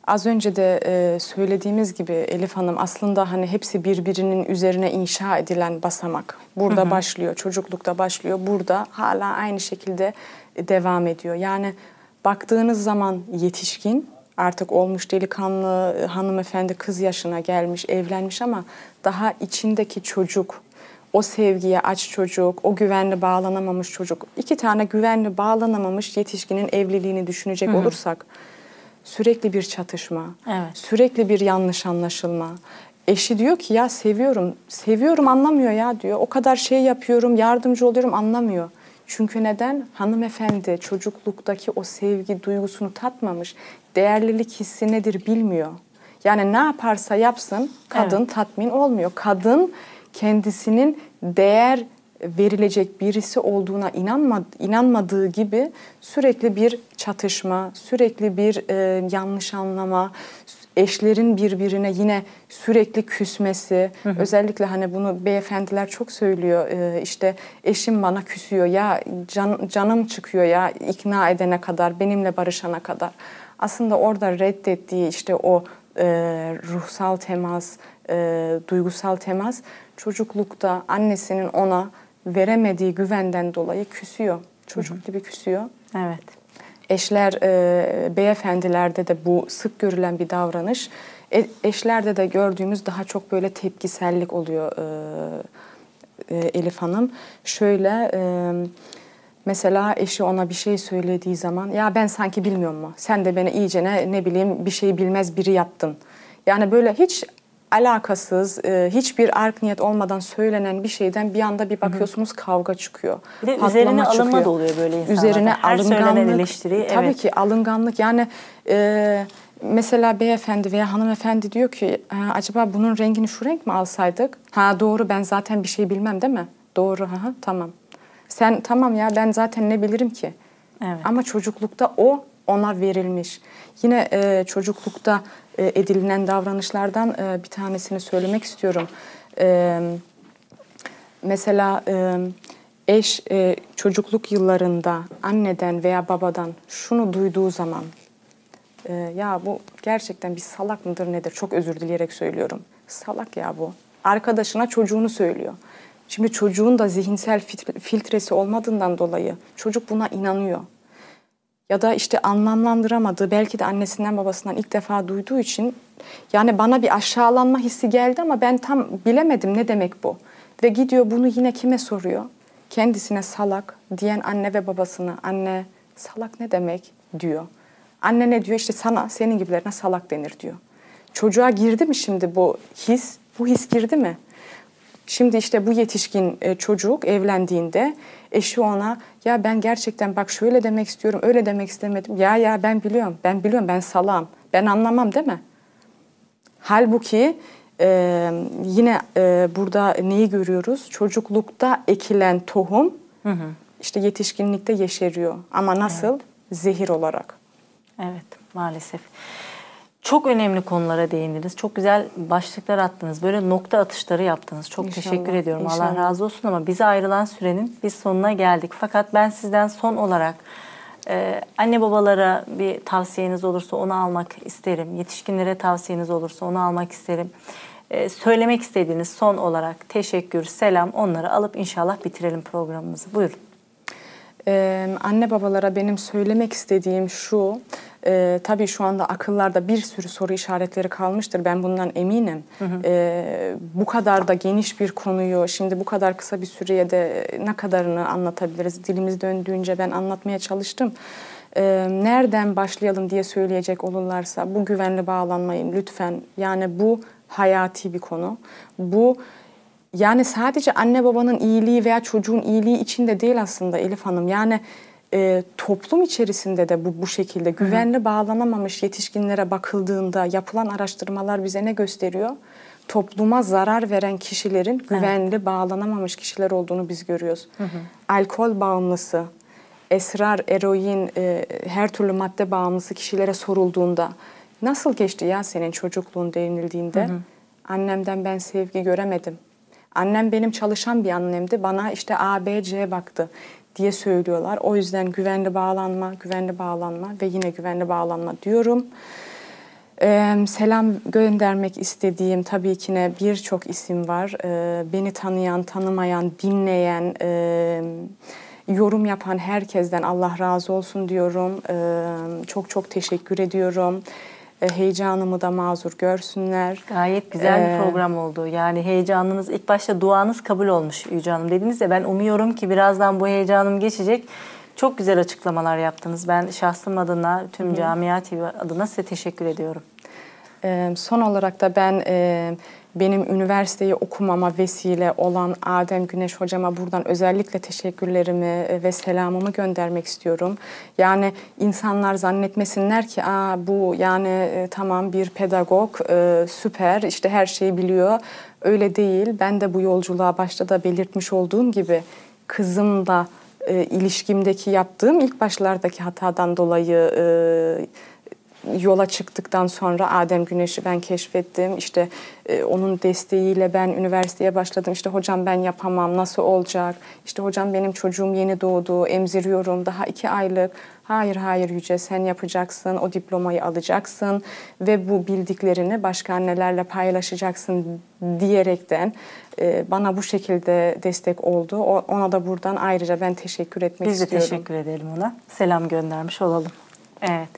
Az önce de e, söylediğimiz gibi Elif Hanım aslında hani hepsi birbirinin üzerine inşa edilen basamak. Burada hı hı. başlıyor, çocuklukta başlıyor. Burada hala aynı şekilde devam ediyor. Yani baktığınız zaman yetişkin artık olmuş delikanlı hanımefendi kız yaşına gelmiş, evlenmiş ama daha içindeki çocuk, o sevgiye aç çocuk, o güvenli bağlanamamış çocuk, iki tane güvenli bağlanamamış yetişkinin evliliğini düşünecek Hı-hı. olursak sürekli bir çatışma, evet. sürekli bir yanlış anlaşılma. Eşi diyor ki ya seviyorum, seviyorum anlamıyor ya diyor. O kadar şey yapıyorum, yardımcı oluyorum anlamıyor. Çünkü neden? Hanımefendi çocukluktaki o sevgi duygusunu tatmamış. Değerlilik hissi nedir bilmiyor. Yani ne yaparsa yapsın kadın evet. tatmin olmuyor. Kadın kendisinin değer verilecek birisi olduğuna inanma, inanmadığı gibi sürekli bir çatışma, sürekli bir e, yanlış anlama, eşlerin birbirine yine sürekli küsmesi. Hı hı. Özellikle hani bunu beyefendiler çok söylüyor. Ee, işte eşim bana küsüyor ya can, canım çıkıyor ya ikna edene kadar, benimle barışana kadar. Aslında orada reddettiği işte o e, ruhsal temas, e, duygusal temas çocuklukta annesinin ona veremediği güvenden dolayı küsüyor. Çocuk hı hı. gibi küsüyor. Evet. Eşler, e, beyefendilerde de bu sık görülen bir davranış. E, eşlerde de gördüğümüz daha çok böyle tepkisellik oluyor e, e, Elif Hanım. Şöyle... E, Mesela eşi ona bir şey söylediği zaman ya ben sanki bilmiyorum mu? Sen de beni iyice ne, ne bileyim bir şey bilmez biri yaptın. Yani böyle hiç alakasız, e, hiçbir ark niyet olmadan söylenen bir şeyden bir anda bir bakıyorsunuz kavga çıkıyor. Bir de üzerine çıkıyor. alınma da oluyor böyle insanlarda. Üzerine Her alınganlık. eleştiri. Tabii evet. ki alınganlık. Yani e, mesela beyefendi veya hanımefendi diyor ki acaba bunun rengini şu renk mi alsaydık? Ha doğru ben zaten bir şey bilmem değil mi? Doğru ha tamam. Sen tamam ya ben zaten ne bilirim ki? Evet. Ama çocuklukta o ona verilmiş. Yine e, çocuklukta e, edilinen davranışlardan e, bir tanesini söylemek istiyorum. E, mesela eş çocukluk yıllarında anneden veya babadan şunu duyduğu zaman ya bu gerçekten bir salak mıdır nedir? Çok özür dileyerek söylüyorum. Salak ya bu. Arkadaşına çocuğunu söylüyor. Şimdi çocuğun da zihinsel filtresi olmadığından dolayı çocuk buna inanıyor ya da işte anlamlandıramadığı belki de annesinden babasından ilk defa duyduğu için yani bana bir aşağılanma hissi geldi ama ben tam bilemedim ne demek bu. Ve gidiyor bunu yine kime soruyor? Kendisine salak diyen anne ve babasına anne salak ne demek diyor. Anne ne diyor? işte sana senin gibilerine salak denir diyor. Çocuğa girdi mi şimdi bu his? Bu his girdi mi? Şimdi işte bu yetişkin e, çocuk evlendiğinde eşi ona ya ben gerçekten bak şöyle demek istiyorum, öyle demek istemedim. Ya ya ben biliyorum, ben biliyorum, ben salam, ben anlamam değil mi? Halbuki e, yine e, burada neyi görüyoruz? Çocuklukta ekilen tohum hı hı. işte yetişkinlikte yeşeriyor. Ama nasıl? Evet. Zehir olarak. Evet maalesef. Çok önemli konulara değindiniz. Çok güzel başlıklar attınız. Böyle nokta atışları yaptınız. Çok inşallah, teşekkür ediyorum. Inşallah. Allah razı olsun ama bize ayrılan sürenin biz sonuna geldik. Fakat ben sizden son olarak e, anne babalara bir tavsiyeniz olursa onu almak isterim. Yetişkinlere tavsiyeniz olursa onu almak isterim. E, söylemek istediğiniz son olarak teşekkür, selam onları alıp inşallah bitirelim programımızı. Buyurun. Ee, anne babalara benim söylemek istediğim şu, e, tabii şu anda akıllarda bir sürü soru işaretleri kalmıştır. Ben bundan eminim. Hı hı. E, bu kadar da geniş bir konuyu şimdi bu kadar kısa bir süreye de ne kadarını anlatabiliriz? Dilimiz döndüğünce ben anlatmaya çalıştım. E, nereden başlayalım diye söyleyecek olurlarsa bu güvenli bağlanmayın lütfen. Yani bu hayati bir konu. Bu yani sadece anne babanın iyiliği veya çocuğun iyiliği için de değil aslında Elif Hanım. Yani e, toplum içerisinde de bu bu şekilde güvenli bağlanamamış yetişkinlere bakıldığında yapılan araştırmalar bize ne gösteriyor? Topluma zarar veren kişilerin güvenli evet. bağlanamamış kişiler olduğunu biz görüyoruz. Hı hı. Alkol bağımlısı, esrar, eroin, e, her türlü madde bağımlısı kişilere sorulduğunda nasıl geçti ya senin çocukluğun denildiğinde hı hı. annemden ben sevgi göremedim. Annem benim çalışan bir annemdi. Bana işte A, B, C baktı diye söylüyorlar. O yüzden güvenli bağlanma, güvenli bağlanma ve yine güvenli bağlanma diyorum. Ee, selam göndermek istediğim tabii ki ne birçok isim var. Ee, beni tanıyan, tanımayan, dinleyen, e, yorum yapan herkesten Allah razı olsun diyorum. Ee, çok çok teşekkür ediyorum. Ee, heyecanımı da mazur görsünler. Gayet güzel Ee, bir program oldu. Yani heyecanınız ilk başta duanız kabul olmuş Yüce Hanım dediniz ya ben umuyorum ki birazdan bu heyecanım geçecek. Çok güzel açıklamalar yaptınız. Ben şahsım adına, tüm Camia TV adına size teşekkür ediyorum. Ee, son olarak da ben e, benim üniversiteyi okumama vesile olan Adem Güneş hocama buradan özellikle teşekkürlerimi e, ve selamımı göndermek istiyorum. Yani insanlar zannetmesinler ki Aa, bu yani e, tamam bir pedagog e, süper işte her şeyi biliyor. Öyle değil. Ben de bu yolculuğa başta da belirtmiş olduğum gibi kızımla e, ilişkimdeki yaptığım ilk başlardaki hatadan dolayı yola çıktıktan sonra Adem Güneş'i ben keşfettim. İşte e, onun desteğiyle ben üniversiteye başladım. İşte hocam ben yapamam, nasıl olacak? İşte hocam benim çocuğum yeni doğdu, emziriyorum, daha iki aylık. Hayır hayır Yüce sen yapacaksın, o diplomayı alacaksın ve bu bildiklerini başka annelerle paylaşacaksın diyerekten e, bana bu şekilde destek oldu. O, ona da buradan ayrıca ben teşekkür etmek Biz de istiyorum. teşekkür edelim ona. Selam göndermiş olalım. Evet.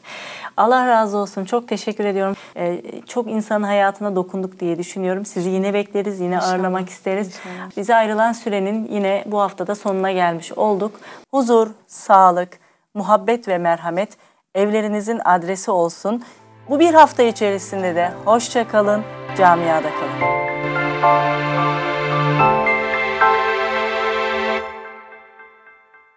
Allah razı olsun. Çok teşekkür ediyorum. Ee, çok insanın hayatına dokunduk diye düşünüyorum. Sizi yine bekleriz, yine İnşallah. ağırlamak isteriz. İnşallah. Bize ayrılan sürenin yine bu haftada sonuna gelmiş olduk. Huzur, sağlık, muhabbet ve merhamet evlerinizin adresi olsun. Bu bir hafta içerisinde de hoşça kalın, camiada kalın.